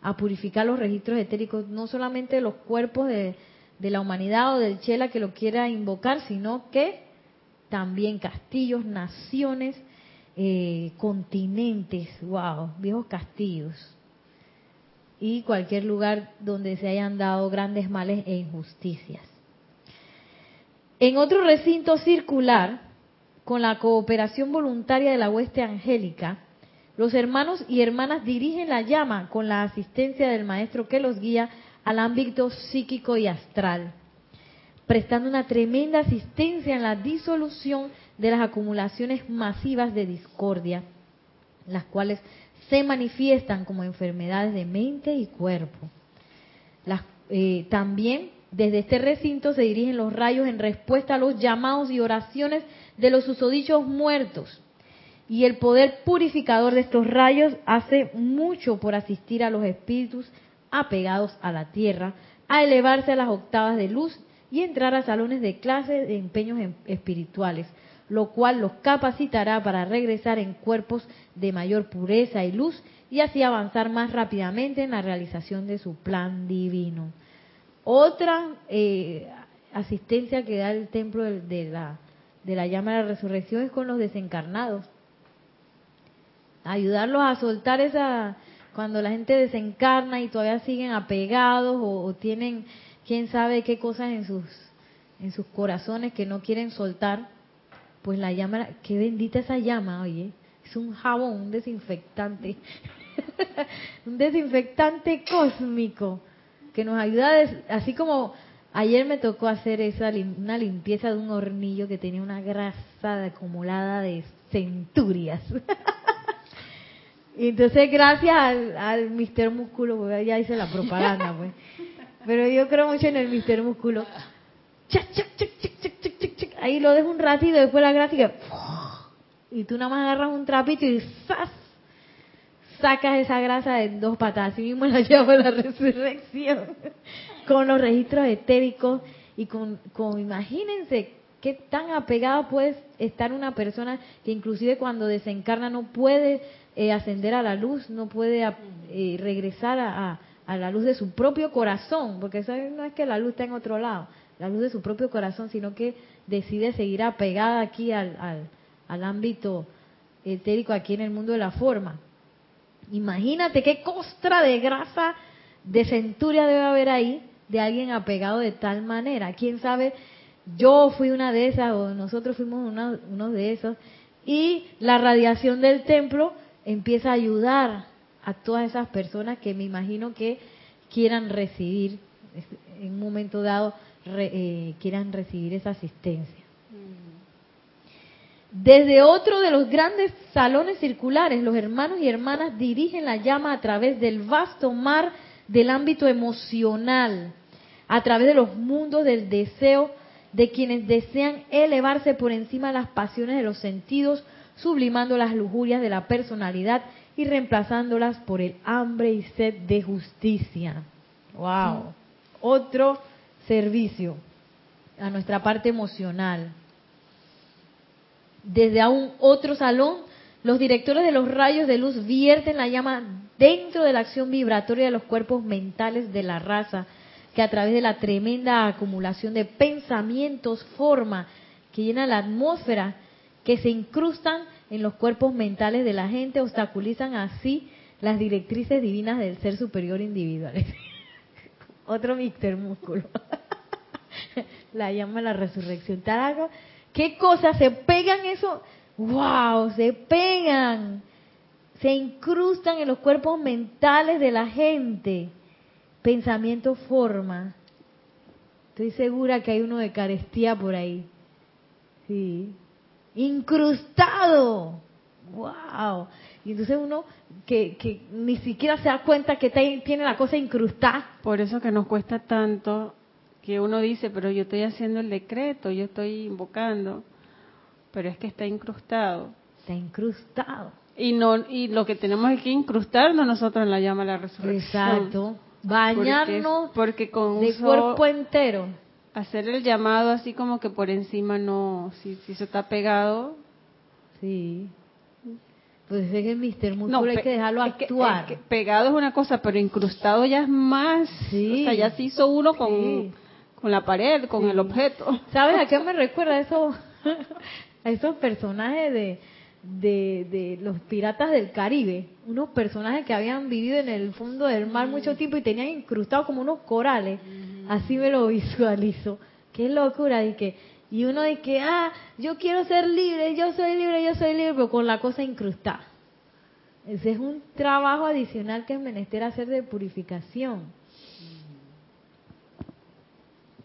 a purificar los registros etéricos, no solamente los cuerpos de, de la humanidad o del Chela que lo quiera invocar, sino que también castillos, naciones, eh, continentes, wow, viejos castillos y cualquier lugar donde se hayan dado grandes males e injusticias. En otro recinto circular, con la cooperación voluntaria de la hueste angélica, los hermanos y hermanas dirigen la llama con la asistencia del maestro que los guía al ámbito psíquico y astral, prestando una tremenda asistencia en la disolución de las acumulaciones masivas de discordia, las cuales se manifiestan como enfermedades de mente y cuerpo. Eh, también desde este recinto se dirigen los rayos en respuesta a los llamados y oraciones de los susodichos muertos. Y el poder purificador de estos rayos hace mucho por asistir a los espíritus apegados a la tierra, a elevarse a las octavas de luz y entrar a salones de clases de empeños em, espirituales, lo cual los capacitará para regresar en cuerpos de mayor pureza y luz y así avanzar más rápidamente en la realización de su plan divino. Otra eh, asistencia que da el templo de, la, de la llama de la resurrección es con los desencarnados. Ayudarlos a soltar esa, cuando la gente desencarna y todavía siguen apegados o, tienen quién sabe qué cosas en sus, en sus corazones que no quieren soltar, pues la llama, qué bendita esa llama, oye, es un jabón, un desinfectante, un desinfectante cósmico que nos ayuda, así como ayer me tocó hacer esa una limpieza de un hornillo que tenía una grasa acumulada de centurias. y entonces gracias al, al Mister Músculo, porque ya hice la propaganda, pues. Pero yo creo mucho en el Mister Músculo. Ahí lo dejo un ratito, después la gráfica. Y tú nada más agarras un trapito y ¡zas! sacas esa grasa de dos patas, así mismo la llevo la resurrección, con los registros etéricos y con, con, imagínense, qué tan apegada puede estar una persona que inclusive cuando desencarna no puede eh, ascender a la luz, no puede eh, regresar a, la luz de su propio corazón, porque eso no es que la luz está en otro lado, la luz de su propio corazón, sino que decide seguir apegada aquí al, al, al ámbito etérico, aquí en el mundo de la forma. Imagínate qué costra de grasa de centuria debe haber ahí de alguien apegado de tal manera. ¿Quién sabe yo fui una de esas o nosotros fuimos uno de esos y la radiación del templo empieza a ayudar a todas esas personas que me imagino que quieran recibir en un momento dado eh, quieran recibir esa asistencia. Desde otro de los grandes salones circulares, los hermanos y hermanas dirigen la llama a través del vasto mar del ámbito emocional, a través de los mundos del deseo de quienes desean elevarse por encima de las pasiones de los sentidos, sublimando las lujurias de la personalidad y reemplazándolas por el hambre y sed de justicia. Wow. Otro servicio a nuestra parte emocional. Desde aún otro salón, los directores de los rayos de luz vierten la llama dentro de la acción vibratoria de los cuerpos mentales de la raza que a través de la tremenda acumulación de pensamientos, forma que llena la atmósfera, que se incrustan en los cuerpos mentales de la gente, obstaculizan así las directrices divinas del ser superior individual. Otro Mister Músculo. la llama la resurrección. Tarago, ¿qué cosas se pegan eso? ¡Wow! Se pegan. Se incrustan en los cuerpos mentales de la gente pensamiento forma. Estoy segura que hay uno de carestía por ahí. Sí. Incrustado. ¡Wow! Y entonces uno que, que ni siquiera se da cuenta que tiene la cosa incrustada. Por eso que nos cuesta tanto que uno dice, pero yo estoy haciendo el decreto, yo estoy invocando, pero es que está incrustado. Está incrustado. Y no y lo que tenemos es que incrustarnos nosotros en la llama de la resurrección. Exacto bañarnos porque, con de cuerpo entero. Hacer el llamado así como que por encima no, si, si eso está pegado. Sí. Pues es que el Mister Músculo hay que dejarlo actuar. pegado es una cosa, pero incrustado ya es más. Sí. O sea, ya se hizo uno con, con la pared, con el objeto. ¿Sabes a qué me recuerda eso? a esos personajes de de, de, los piratas del Caribe, unos personajes que habían vivido en el fondo del mar mucho tiempo y tenían incrustados como unos corales, así me lo visualizo, qué locura, y que y uno dice que, ah, yo quiero ser libre, yo soy libre, yo soy libre, pero con la cosa incrustada. Ese es un trabajo adicional que es menester hacer de purificación.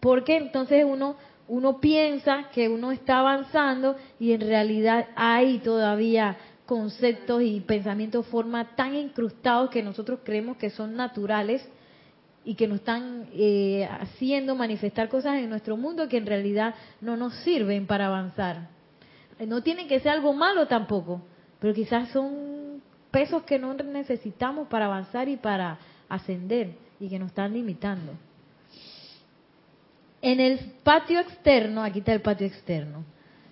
Porque entonces uno uno piensa que uno está avanzando y en realidad hay todavía conceptos y pensamientos, formas tan incrustados que nosotros creemos que son naturales y que nos están eh, haciendo manifestar cosas en nuestro mundo que en realidad no nos sirven para avanzar. No tiene que ser algo malo tampoco, pero quizás son pesos que no necesitamos para avanzar y para ascender y que nos están limitando. En el patio externo, aquí está el patio externo,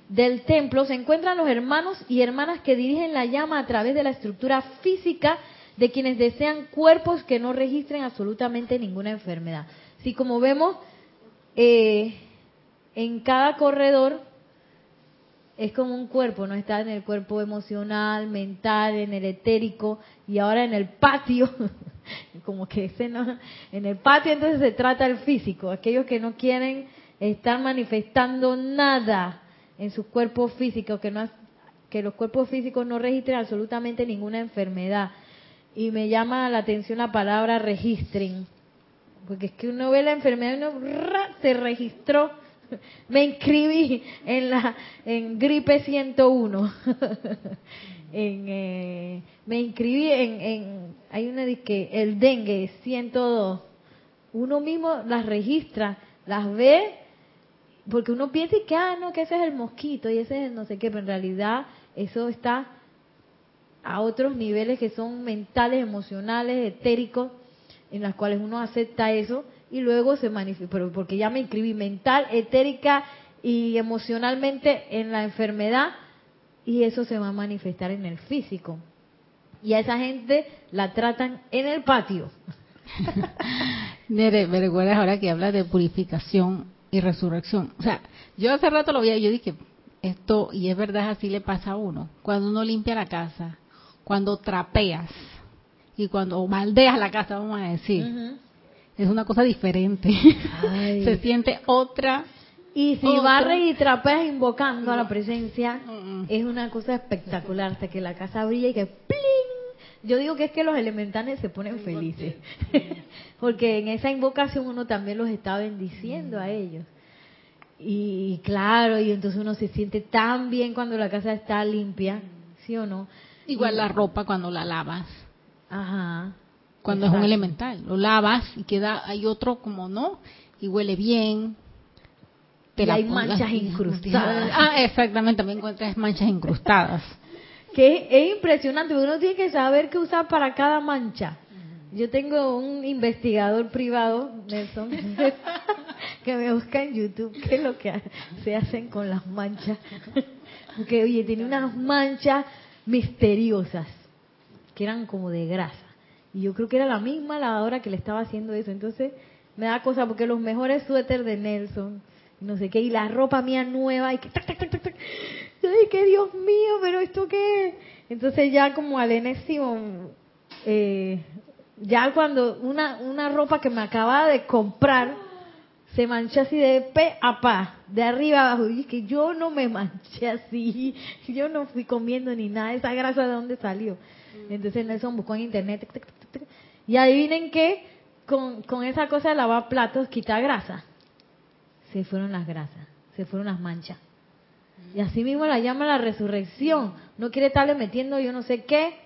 del templo se encuentran los hermanos y hermanas que dirigen la llama a través de la estructura física de quienes desean cuerpos que no registren absolutamente ninguna enfermedad. Si como vemos, eh, en cada corredor es como un cuerpo, no está en el cuerpo emocional, mental, en el etérico y ahora en el patio como que ese no, en el patio entonces se trata el físico, aquellos que no quieren estar manifestando nada en sus cuerpos físicos, que no que los cuerpos físicos no registren absolutamente ninguna enfermedad. Y me llama la atención la palabra registren, porque es que uno ve la enfermedad y uno se registró. Me inscribí en la en gripe 101. en, eh, me inscribí en, en, hay una que el dengue 102, uno mismo las registra, las ve, porque uno piensa que, ah, no, que ese es el mosquito y ese es no sé qué, pero en realidad eso está a otros niveles que son mentales, emocionales, etéricos, en las cuales uno acepta eso y luego se manifiesta, porque ya me inscribí mental, etérica y emocionalmente en la enfermedad y eso se va a manifestar en el físico. Y a esa gente la tratan en el patio. Nere, me recuerdas ahora que hablas de purificación y resurrección. O sea, yo hace rato lo vi y yo dije, esto, y es verdad, así le pasa a uno. Cuando uno limpia la casa, cuando trapeas y cuando maldeas la casa, vamos a decir, es una cosa diferente. Se siente otra. Y si barres y trapeas invocando a la presencia, es una cosa espectacular, hasta que la casa brilla y que ¡pling! Yo digo que es que los elementales se ponen felices, porque en esa invocación uno también los está bendiciendo a ellos. Y claro, y entonces uno se siente tan bien cuando la casa está limpia, ¿sí o no? Igual la ropa cuando la lavas. Ajá. Cuando es un elemental, lo lavas y queda, hay otro como no, y huele bien. y hay manchas incrustadas. Ah, exactamente, también encuentras manchas incrustadas. que es impresionante, uno tiene que saber qué usar para cada mancha. Yo tengo un investigador privado, Nelson, que me busca en YouTube qué es lo que se hacen con las manchas. Porque, oye, tiene unas manchas misteriosas que eran como de grasa. Y yo creo que era la misma lavadora que le estaba haciendo eso. Entonces me da cosa porque los mejores suéteres de Nelson, no sé qué, y la ropa mía nueva, y que... ¡Ay, qué Dios mío! ¿Pero esto qué Entonces ya como al enésimo... Eh, ya cuando una, una ropa que me acababa de comprar se manchó así de pe a pa, de arriba abajo. Y es que yo no me manché así, yo no fui comiendo ni nada, esa grasa de dónde salió. Entonces Nelson buscó en internet y adivinen que con, con esa cosa de lavar platos quita grasa. Se fueron las grasas, se fueron las manchas. Y así mismo la llama la resurrección. No quiere estarle metiendo yo no sé qué,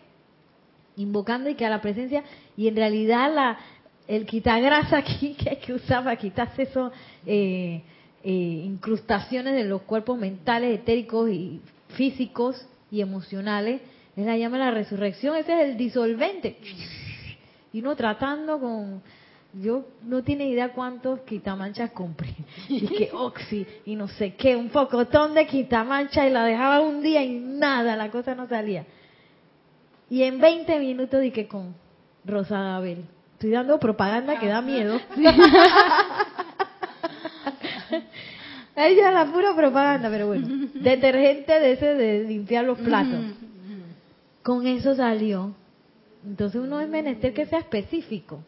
invocando y que a la presencia. Y en realidad la, el grasa aquí que hay que usar para quitarse esas eh, eh, incrustaciones de los cuerpos mentales, etéricos y físicos y emocionales, es la llama la resurrección. Ese es el disolvente y uno tratando con yo no tiene idea cuántos quitamanchas compré y que oxi y no sé qué un pocotón de quitamancha y la dejaba un día y nada la cosa no salía y en 20 minutos dije con Rosada Abel estoy dando propaganda que da miedo. Ella la pura propaganda pero bueno. Detergente de ese de limpiar los platos. Con eso salió. Entonces uno es menester que sea específico.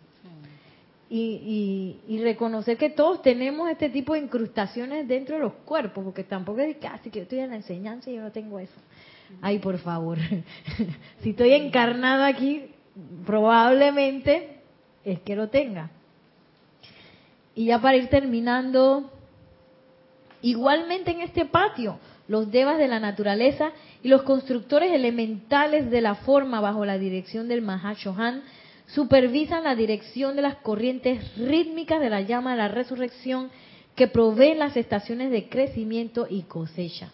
Y, y, reconocer que todos tenemos este tipo de incrustaciones dentro de los cuerpos, porque tampoco es casi ah, que yo estoy en la enseñanza y yo no tengo eso. Ay, por favor. si estoy encarnada aquí, probablemente es que lo tenga. Y ya para ir terminando, igualmente en este patio, los devas de la naturaleza y los constructores elementales de la forma bajo la dirección del Mahashohan supervisan la dirección de las corrientes rítmicas de la llama de la resurrección que proveen las estaciones de crecimiento y cosecha.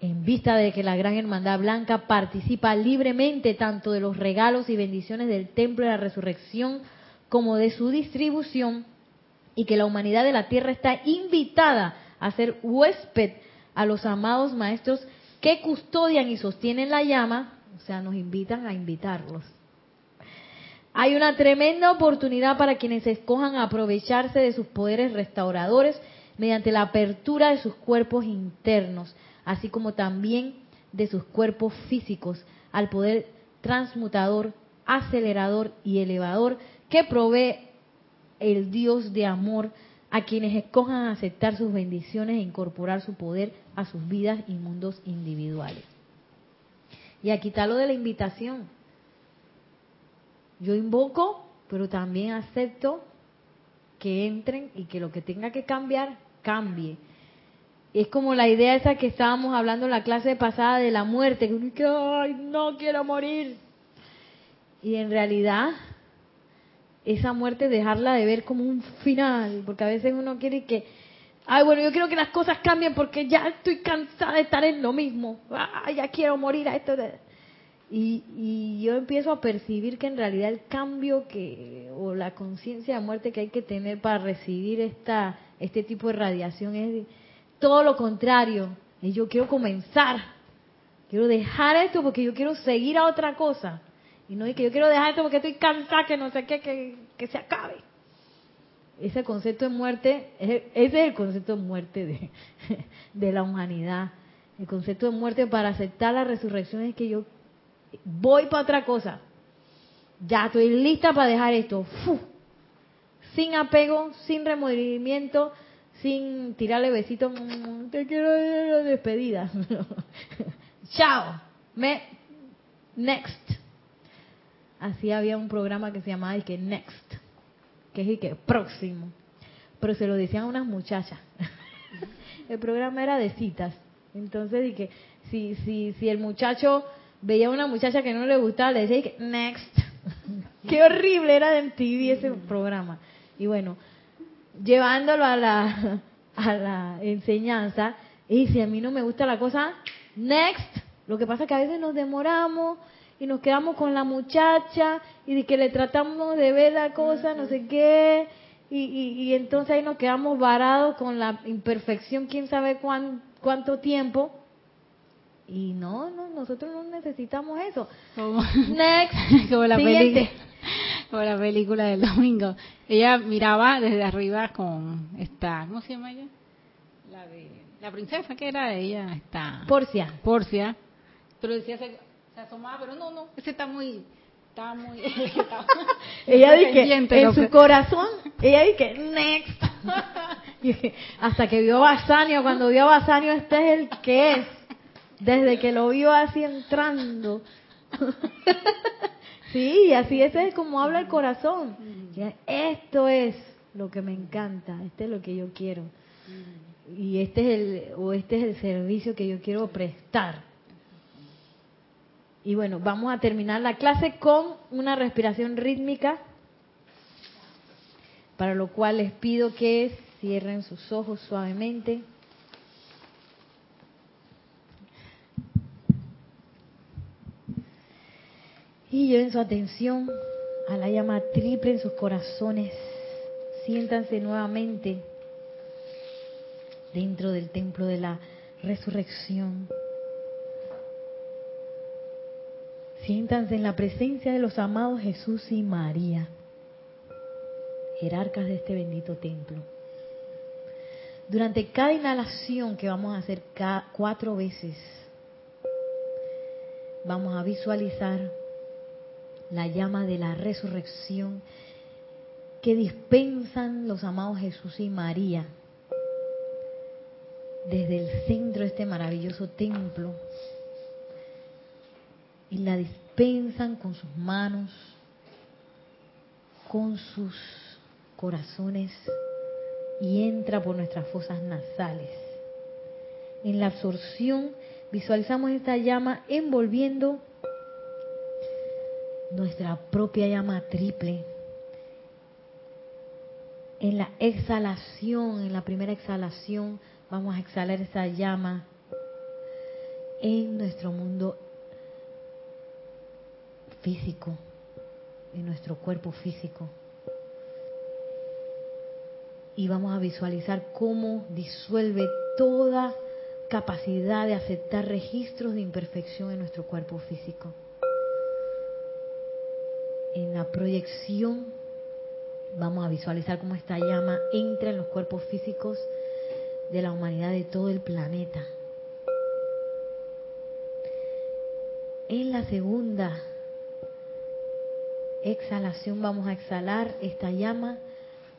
En vista de que la Gran Hermandad Blanca participa libremente tanto de los regalos y bendiciones del Templo de la Resurrección como de su distribución, y que la humanidad de la Tierra está invitada a ser huésped a los amados maestros que custodian y sostienen la llama, o sea, nos invitan a invitarlos. Hay una tremenda oportunidad para quienes escojan aprovecharse de sus poderes restauradores mediante la apertura de sus cuerpos internos, así como también de sus cuerpos físicos, al poder transmutador, acelerador y elevador que provee el Dios de amor a quienes escojan aceptar sus bendiciones e incorporar su poder a sus vidas y mundos individuales. Y aquí está lo de la invitación. Yo invoco, pero también acepto que entren y que lo que tenga que cambiar, cambie. Es como la idea esa que estábamos hablando en la clase pasada de la muerte, que ay, no quiero morir. Y en realidad esa muerte dejarla de ver como un final, porque a veces uno quiere que, ay, bueno, yo quiero que las cosas cambien porque ya estoy cansada de estar en lo mismo, ay, ya quiero morir a esto. Y, y yo empiezo a percibir que en realidad el cambio que, o la conciencia de muerte que hay que tener para recibir esta, este tipo de radiación es todo lo contrario. Y yo quiero comenzar. Quiero dejar esto porque yo quiero seguir a otra cosa. Y no es que yo quiero dejar esto porque estoy cansada, que no sé qué, que, que se acabe. Ese concepto de muerte, ese es el concepto de muerte de, de la humanidad. El concepto de muerte para aceptar la resurrección es que yo voy para otra cosa. Ya estoy lista para dejar esto. Sin apego, sin remordimiento, sin tirarle besitos. Mm, te quiero la despedida. Chao. Me, next. Así había un programa que se llamaba que Next, que es el que próximo. Pero se lo decían a unas muchachas. el programa era de citas. Entonces, que si, si, si el muchacho veía a una muchacha que no le gustaba, le decía que Next. Qué horrible era de MTV ese programa. Y bueno, llevándolo a la, a la enseñanza, y si a mí no me gusta la cosa, next. Lo que pasa es que a veces nos demoramos y nos quedamos con la muchacha y de que le tratamos de ver la cosa, no sé qué, y, y, entonces ahí nos quedamos varados con la imperfección, quién sabe cuánto tiempo. Y no, no, nosotros no necesitamos eso. Next, como la película, como la película del domingo. Ella miraba desde arriba con esta, ¿cómo se llama ella? La de la princesa que era ella, esta Porcia. Porcia. Pero decía se, asomaba, pero no, no, ese está muy está muy ella dice en su corazón, ella dice next. Hasta que vio a Basanio, cuando vio a Basanio, este es el que es desde que lo vio así entrando. Sí, así ese es como habla el corazón. Esto es lo que me encanta, este es lo que yo quiero. Y este es el o este es el servicio que yo quiero prestar. Y bueno, vamos a terminar la clase con una respiración rítmica, para lo cual les pido que cierren sus ojos suavemente. Y lleven su atención a la llama triple en sus corazones. Siéntanse nuevamente dentro del templo de la resurrección. Siéntanse en la presencia de los amados Jesús y María, jerarcas de este bendito templo. Durante cada inhalación que vamos a hacer cuatro veces, vamos a visualizar la llama de la resurrección que dispensan los amados Jesús y María desde el centro de este maravilloso templo y la dispensan con sus manos, con sus corazones y entra por nuestras fosas nasales. En la absorción visualizamos esta llama envolviendo nuestra propia llama triple. En la exhalación, en la primera exhalación, vamos a exhalar esa llama en nuestro mundo físico, en nuestro cuerpo físico. Y vamos a visualizar cómo disuelve toda capacidad de aceptar registros de imperfección en nuestro cuerpo físico en la proyección vamos a visualizar cómo esta llama entra en los cuerpos físicos de la humanidad de todo el planeta. En la segunda exhalación vamos a exhalar esta llama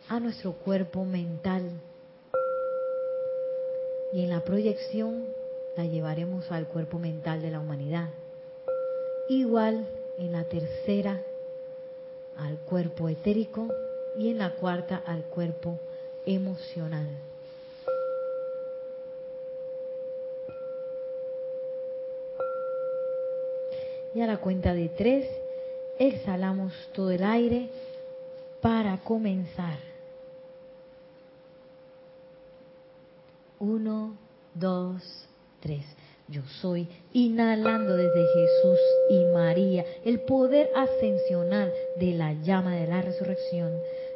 a nuestro cuerpo mental. Y en la proyección la llevaremos al cuerpo mental de la humanidad. Igual en la tercera al cuerpo etérico y en la cuarta al cuerpo emocional. Y a la cuenta de tres, exhalamos todo el aire para comenzar. Uno, dos, tres yo soy, inhalando desde Jesús y María el poder ascensional de la llama de la resurrección.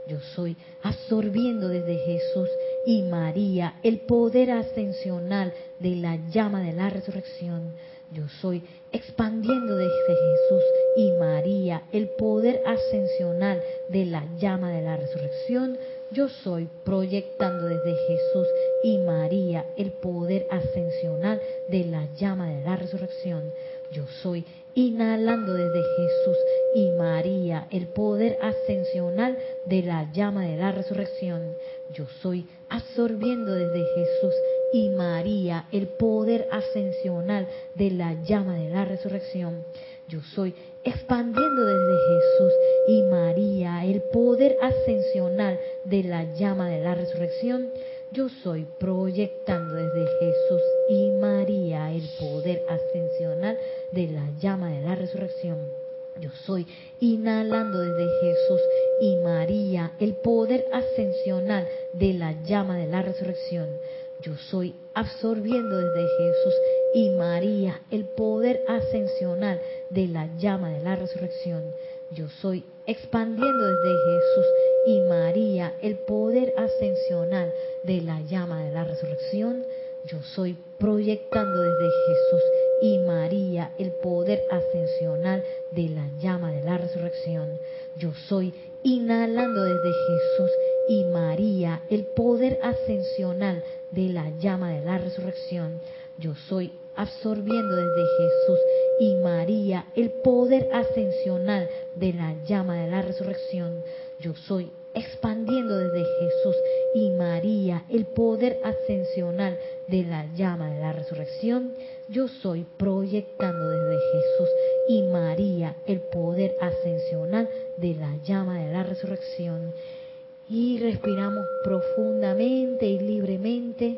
Yo soy absorbiendo desde Jesús y María el poder ascensional de la llama de la resurrección. Yo soy expandiendo desde Jesús y María el poder ascensional de la llama de la resurrección. Yo soy proyectando desde Jesús y María el poder ascensional de la llama de la resurrección. Yo soy inhalando desde Jesús y María el poder ascensional de la llama de la resurrección. Yo soy absorbiendo desde Jesús y María el poder ascensional de la llama de la resurrección. Yo soy expandiendo desde Jesús y María el poder ascensional de la llama de la resurrección. Yo soy proyectando desde Jesús y María el poder ascensional de la llama de la resurrección. Yo soy inhalando desde Jesús y María el poder ascensional de la llama de la resurrección. Yo soy absorbiendo desde Jesús y María el poder ascensional de la llama de la resurrección. Yo soy expandiendo desde Jesús y María el poder ascensional de la llama de la resurrección. Yo soy proyectando desde Jesús y María el poder ascensional de la llama de la resurrección. Yo soy inhalando desde Jesús y María el poder ascensional de la llama de la resurrección. Yo soy absorbiendo desde Jesús y María el poder ascensional de la llama de la resurrección. Yo soy expandiendo desde Jesús y María el poder ascensional de la llama de la resurrección. Yo soy proyectando desde Jesús y María el poder ascensional de la llama de la resurrección. Y respiramos profundamente y libremente,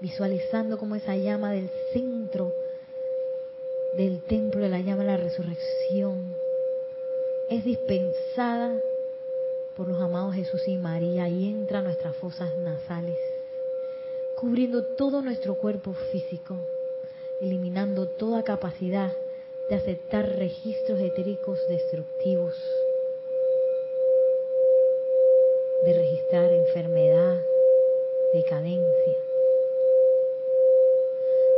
visualizando como esa llama del centro del templo de la llama de la resurrección es dispensada por los amados Jesús y María y entra a nuestras fosas nasales, cubriendo todo nuestro cuerpo físico, eliminando toda capacidad de aceptar registros etéricos destructivos de registrar enfermedad, decadencia.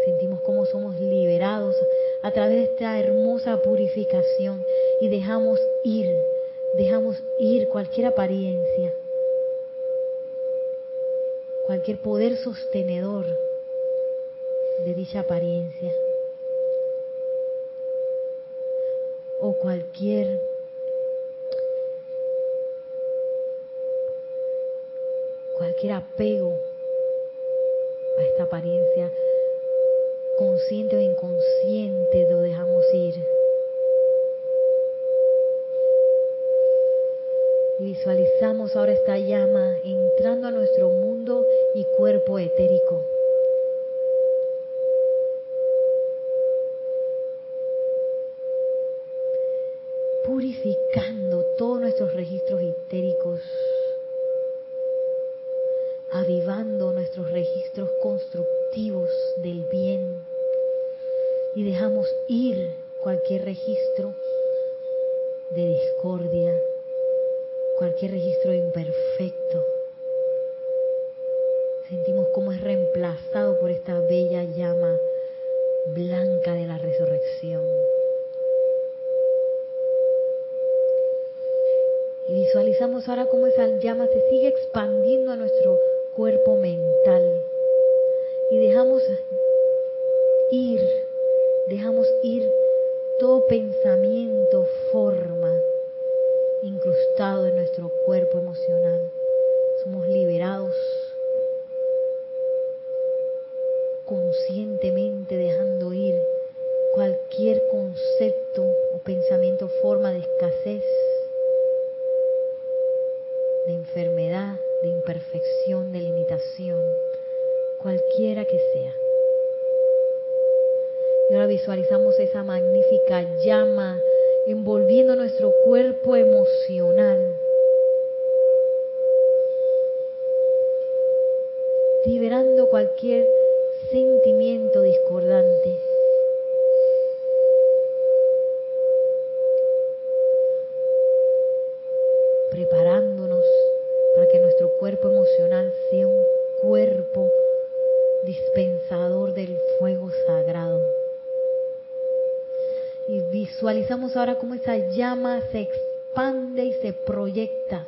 Sentimos cómo somos liberados a través de esta hermosa purificación y dejamos ir, dejamos ir cualquier apariencia, cualquier poder sostenedor de dicha apariencia. O cualquier cualquier apego a esta apariencia, consciente o inconsciente, lo dejamos ir. Visualizamos ahora esta llama entrando a nuestro mundo y cuerpo etérico. Incrustado en nuestro cuerpo emocional. Somos liberados conscientemente cualquier sentimiento discordante. Preparándonos para que nuestro cuerpo emocional sea un cuerpo dispensador del fuego sagrado. Y visualizamos ahora cómo esa llama se expande y se proyecta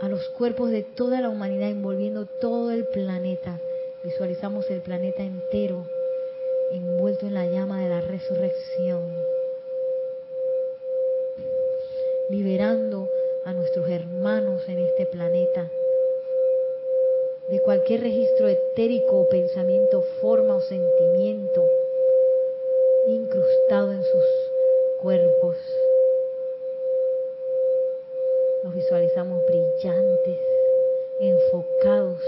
a los cuerpos de toda la humanidad envolviendo todo el planeta Visualizamos el planeta entero envuelto en la llama de la resurrección, liberando a nuestros hermanos en este planeta de cualquier registro etérico o pensamiento, forma o sentimiento incrustado en sus cuerpos. Nos visualizamos brillantes, enfocados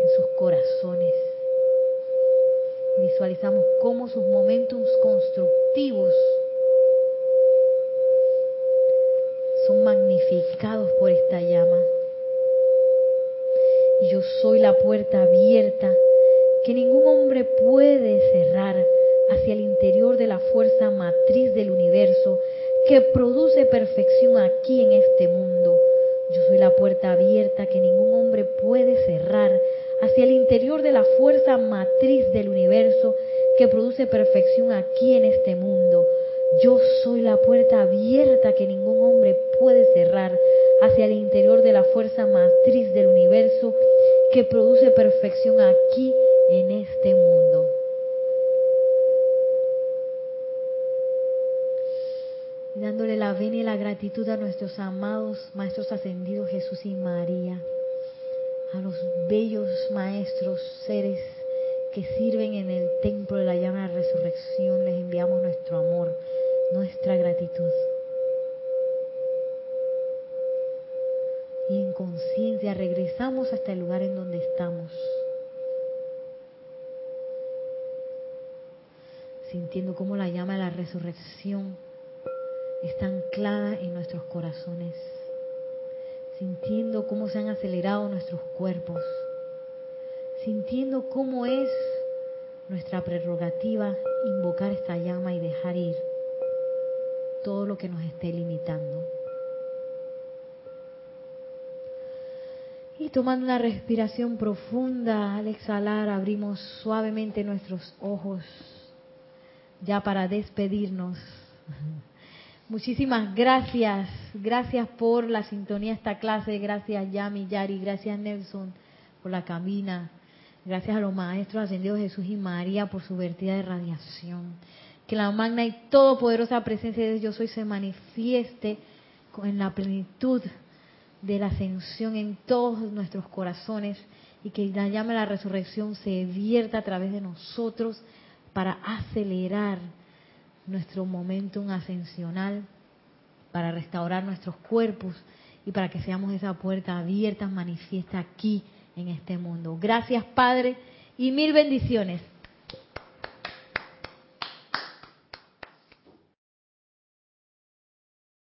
en sus corazones. Visualizamos cómo sus momentos constructivos son magnificados por esta llama. Y yo soy la puerta abierta que ningún hombre puede cerrar hacia el interior de la fuerza matriz del universo que produce perfección aquí en este mundo. Yo soy la puerta abierta que ningún hombre puede cerrar hacia el interior de la fuerza matriz del universo que produce perfección aquí en este mundo. Yo soy la puerta abierta que ningún hombre puede cerrar hacia el interior de la fuerza matriz del universo que produce perfección aquí en este mundo. dándole la venia y la gratitud a nuestros amados Maestros Ascendidos Jesús y María, a los bellos Maestros, seres que sirven en el templo de la llama de la resurrección, les enviamos nuestro amor, nuestra gratitud. Y en conciencia regresamos hasta el lugar en donde estamos. Sintiendo como la llama de la resurrección está anclada en nuestros corazones, sintiendo cómo se han acelerado nuestros cuerpos, sintiendo cómo es nuestra prerrogativa invocar esta llama y dejar ir todo lo que nos esté limitando. Y tomando una respiración profunda, al exhalar abrimos suavemente nuestros ojos, ya para despedirnos. Muchísimas gracias, gracias por la sintonía de esta clase, gracias Yami, Yari, gracias Nelson por la camina, gracias a los maestros ascendidos Jesús y María por su vertida de radiación. Que la magna y todopoderosa presencia de Dios hoy se manifieste en la plenitud de la ascensión en todos nuestros corazones y que la llama de la resurrección se vierta a través de nosotros para acelerar nuestro momentum ascensional, para restaurar nuestros cuerpos y para que seamos esa puerta abierta, manifiesta aquí en este mundo. Gracias Padre y mil bendiciones.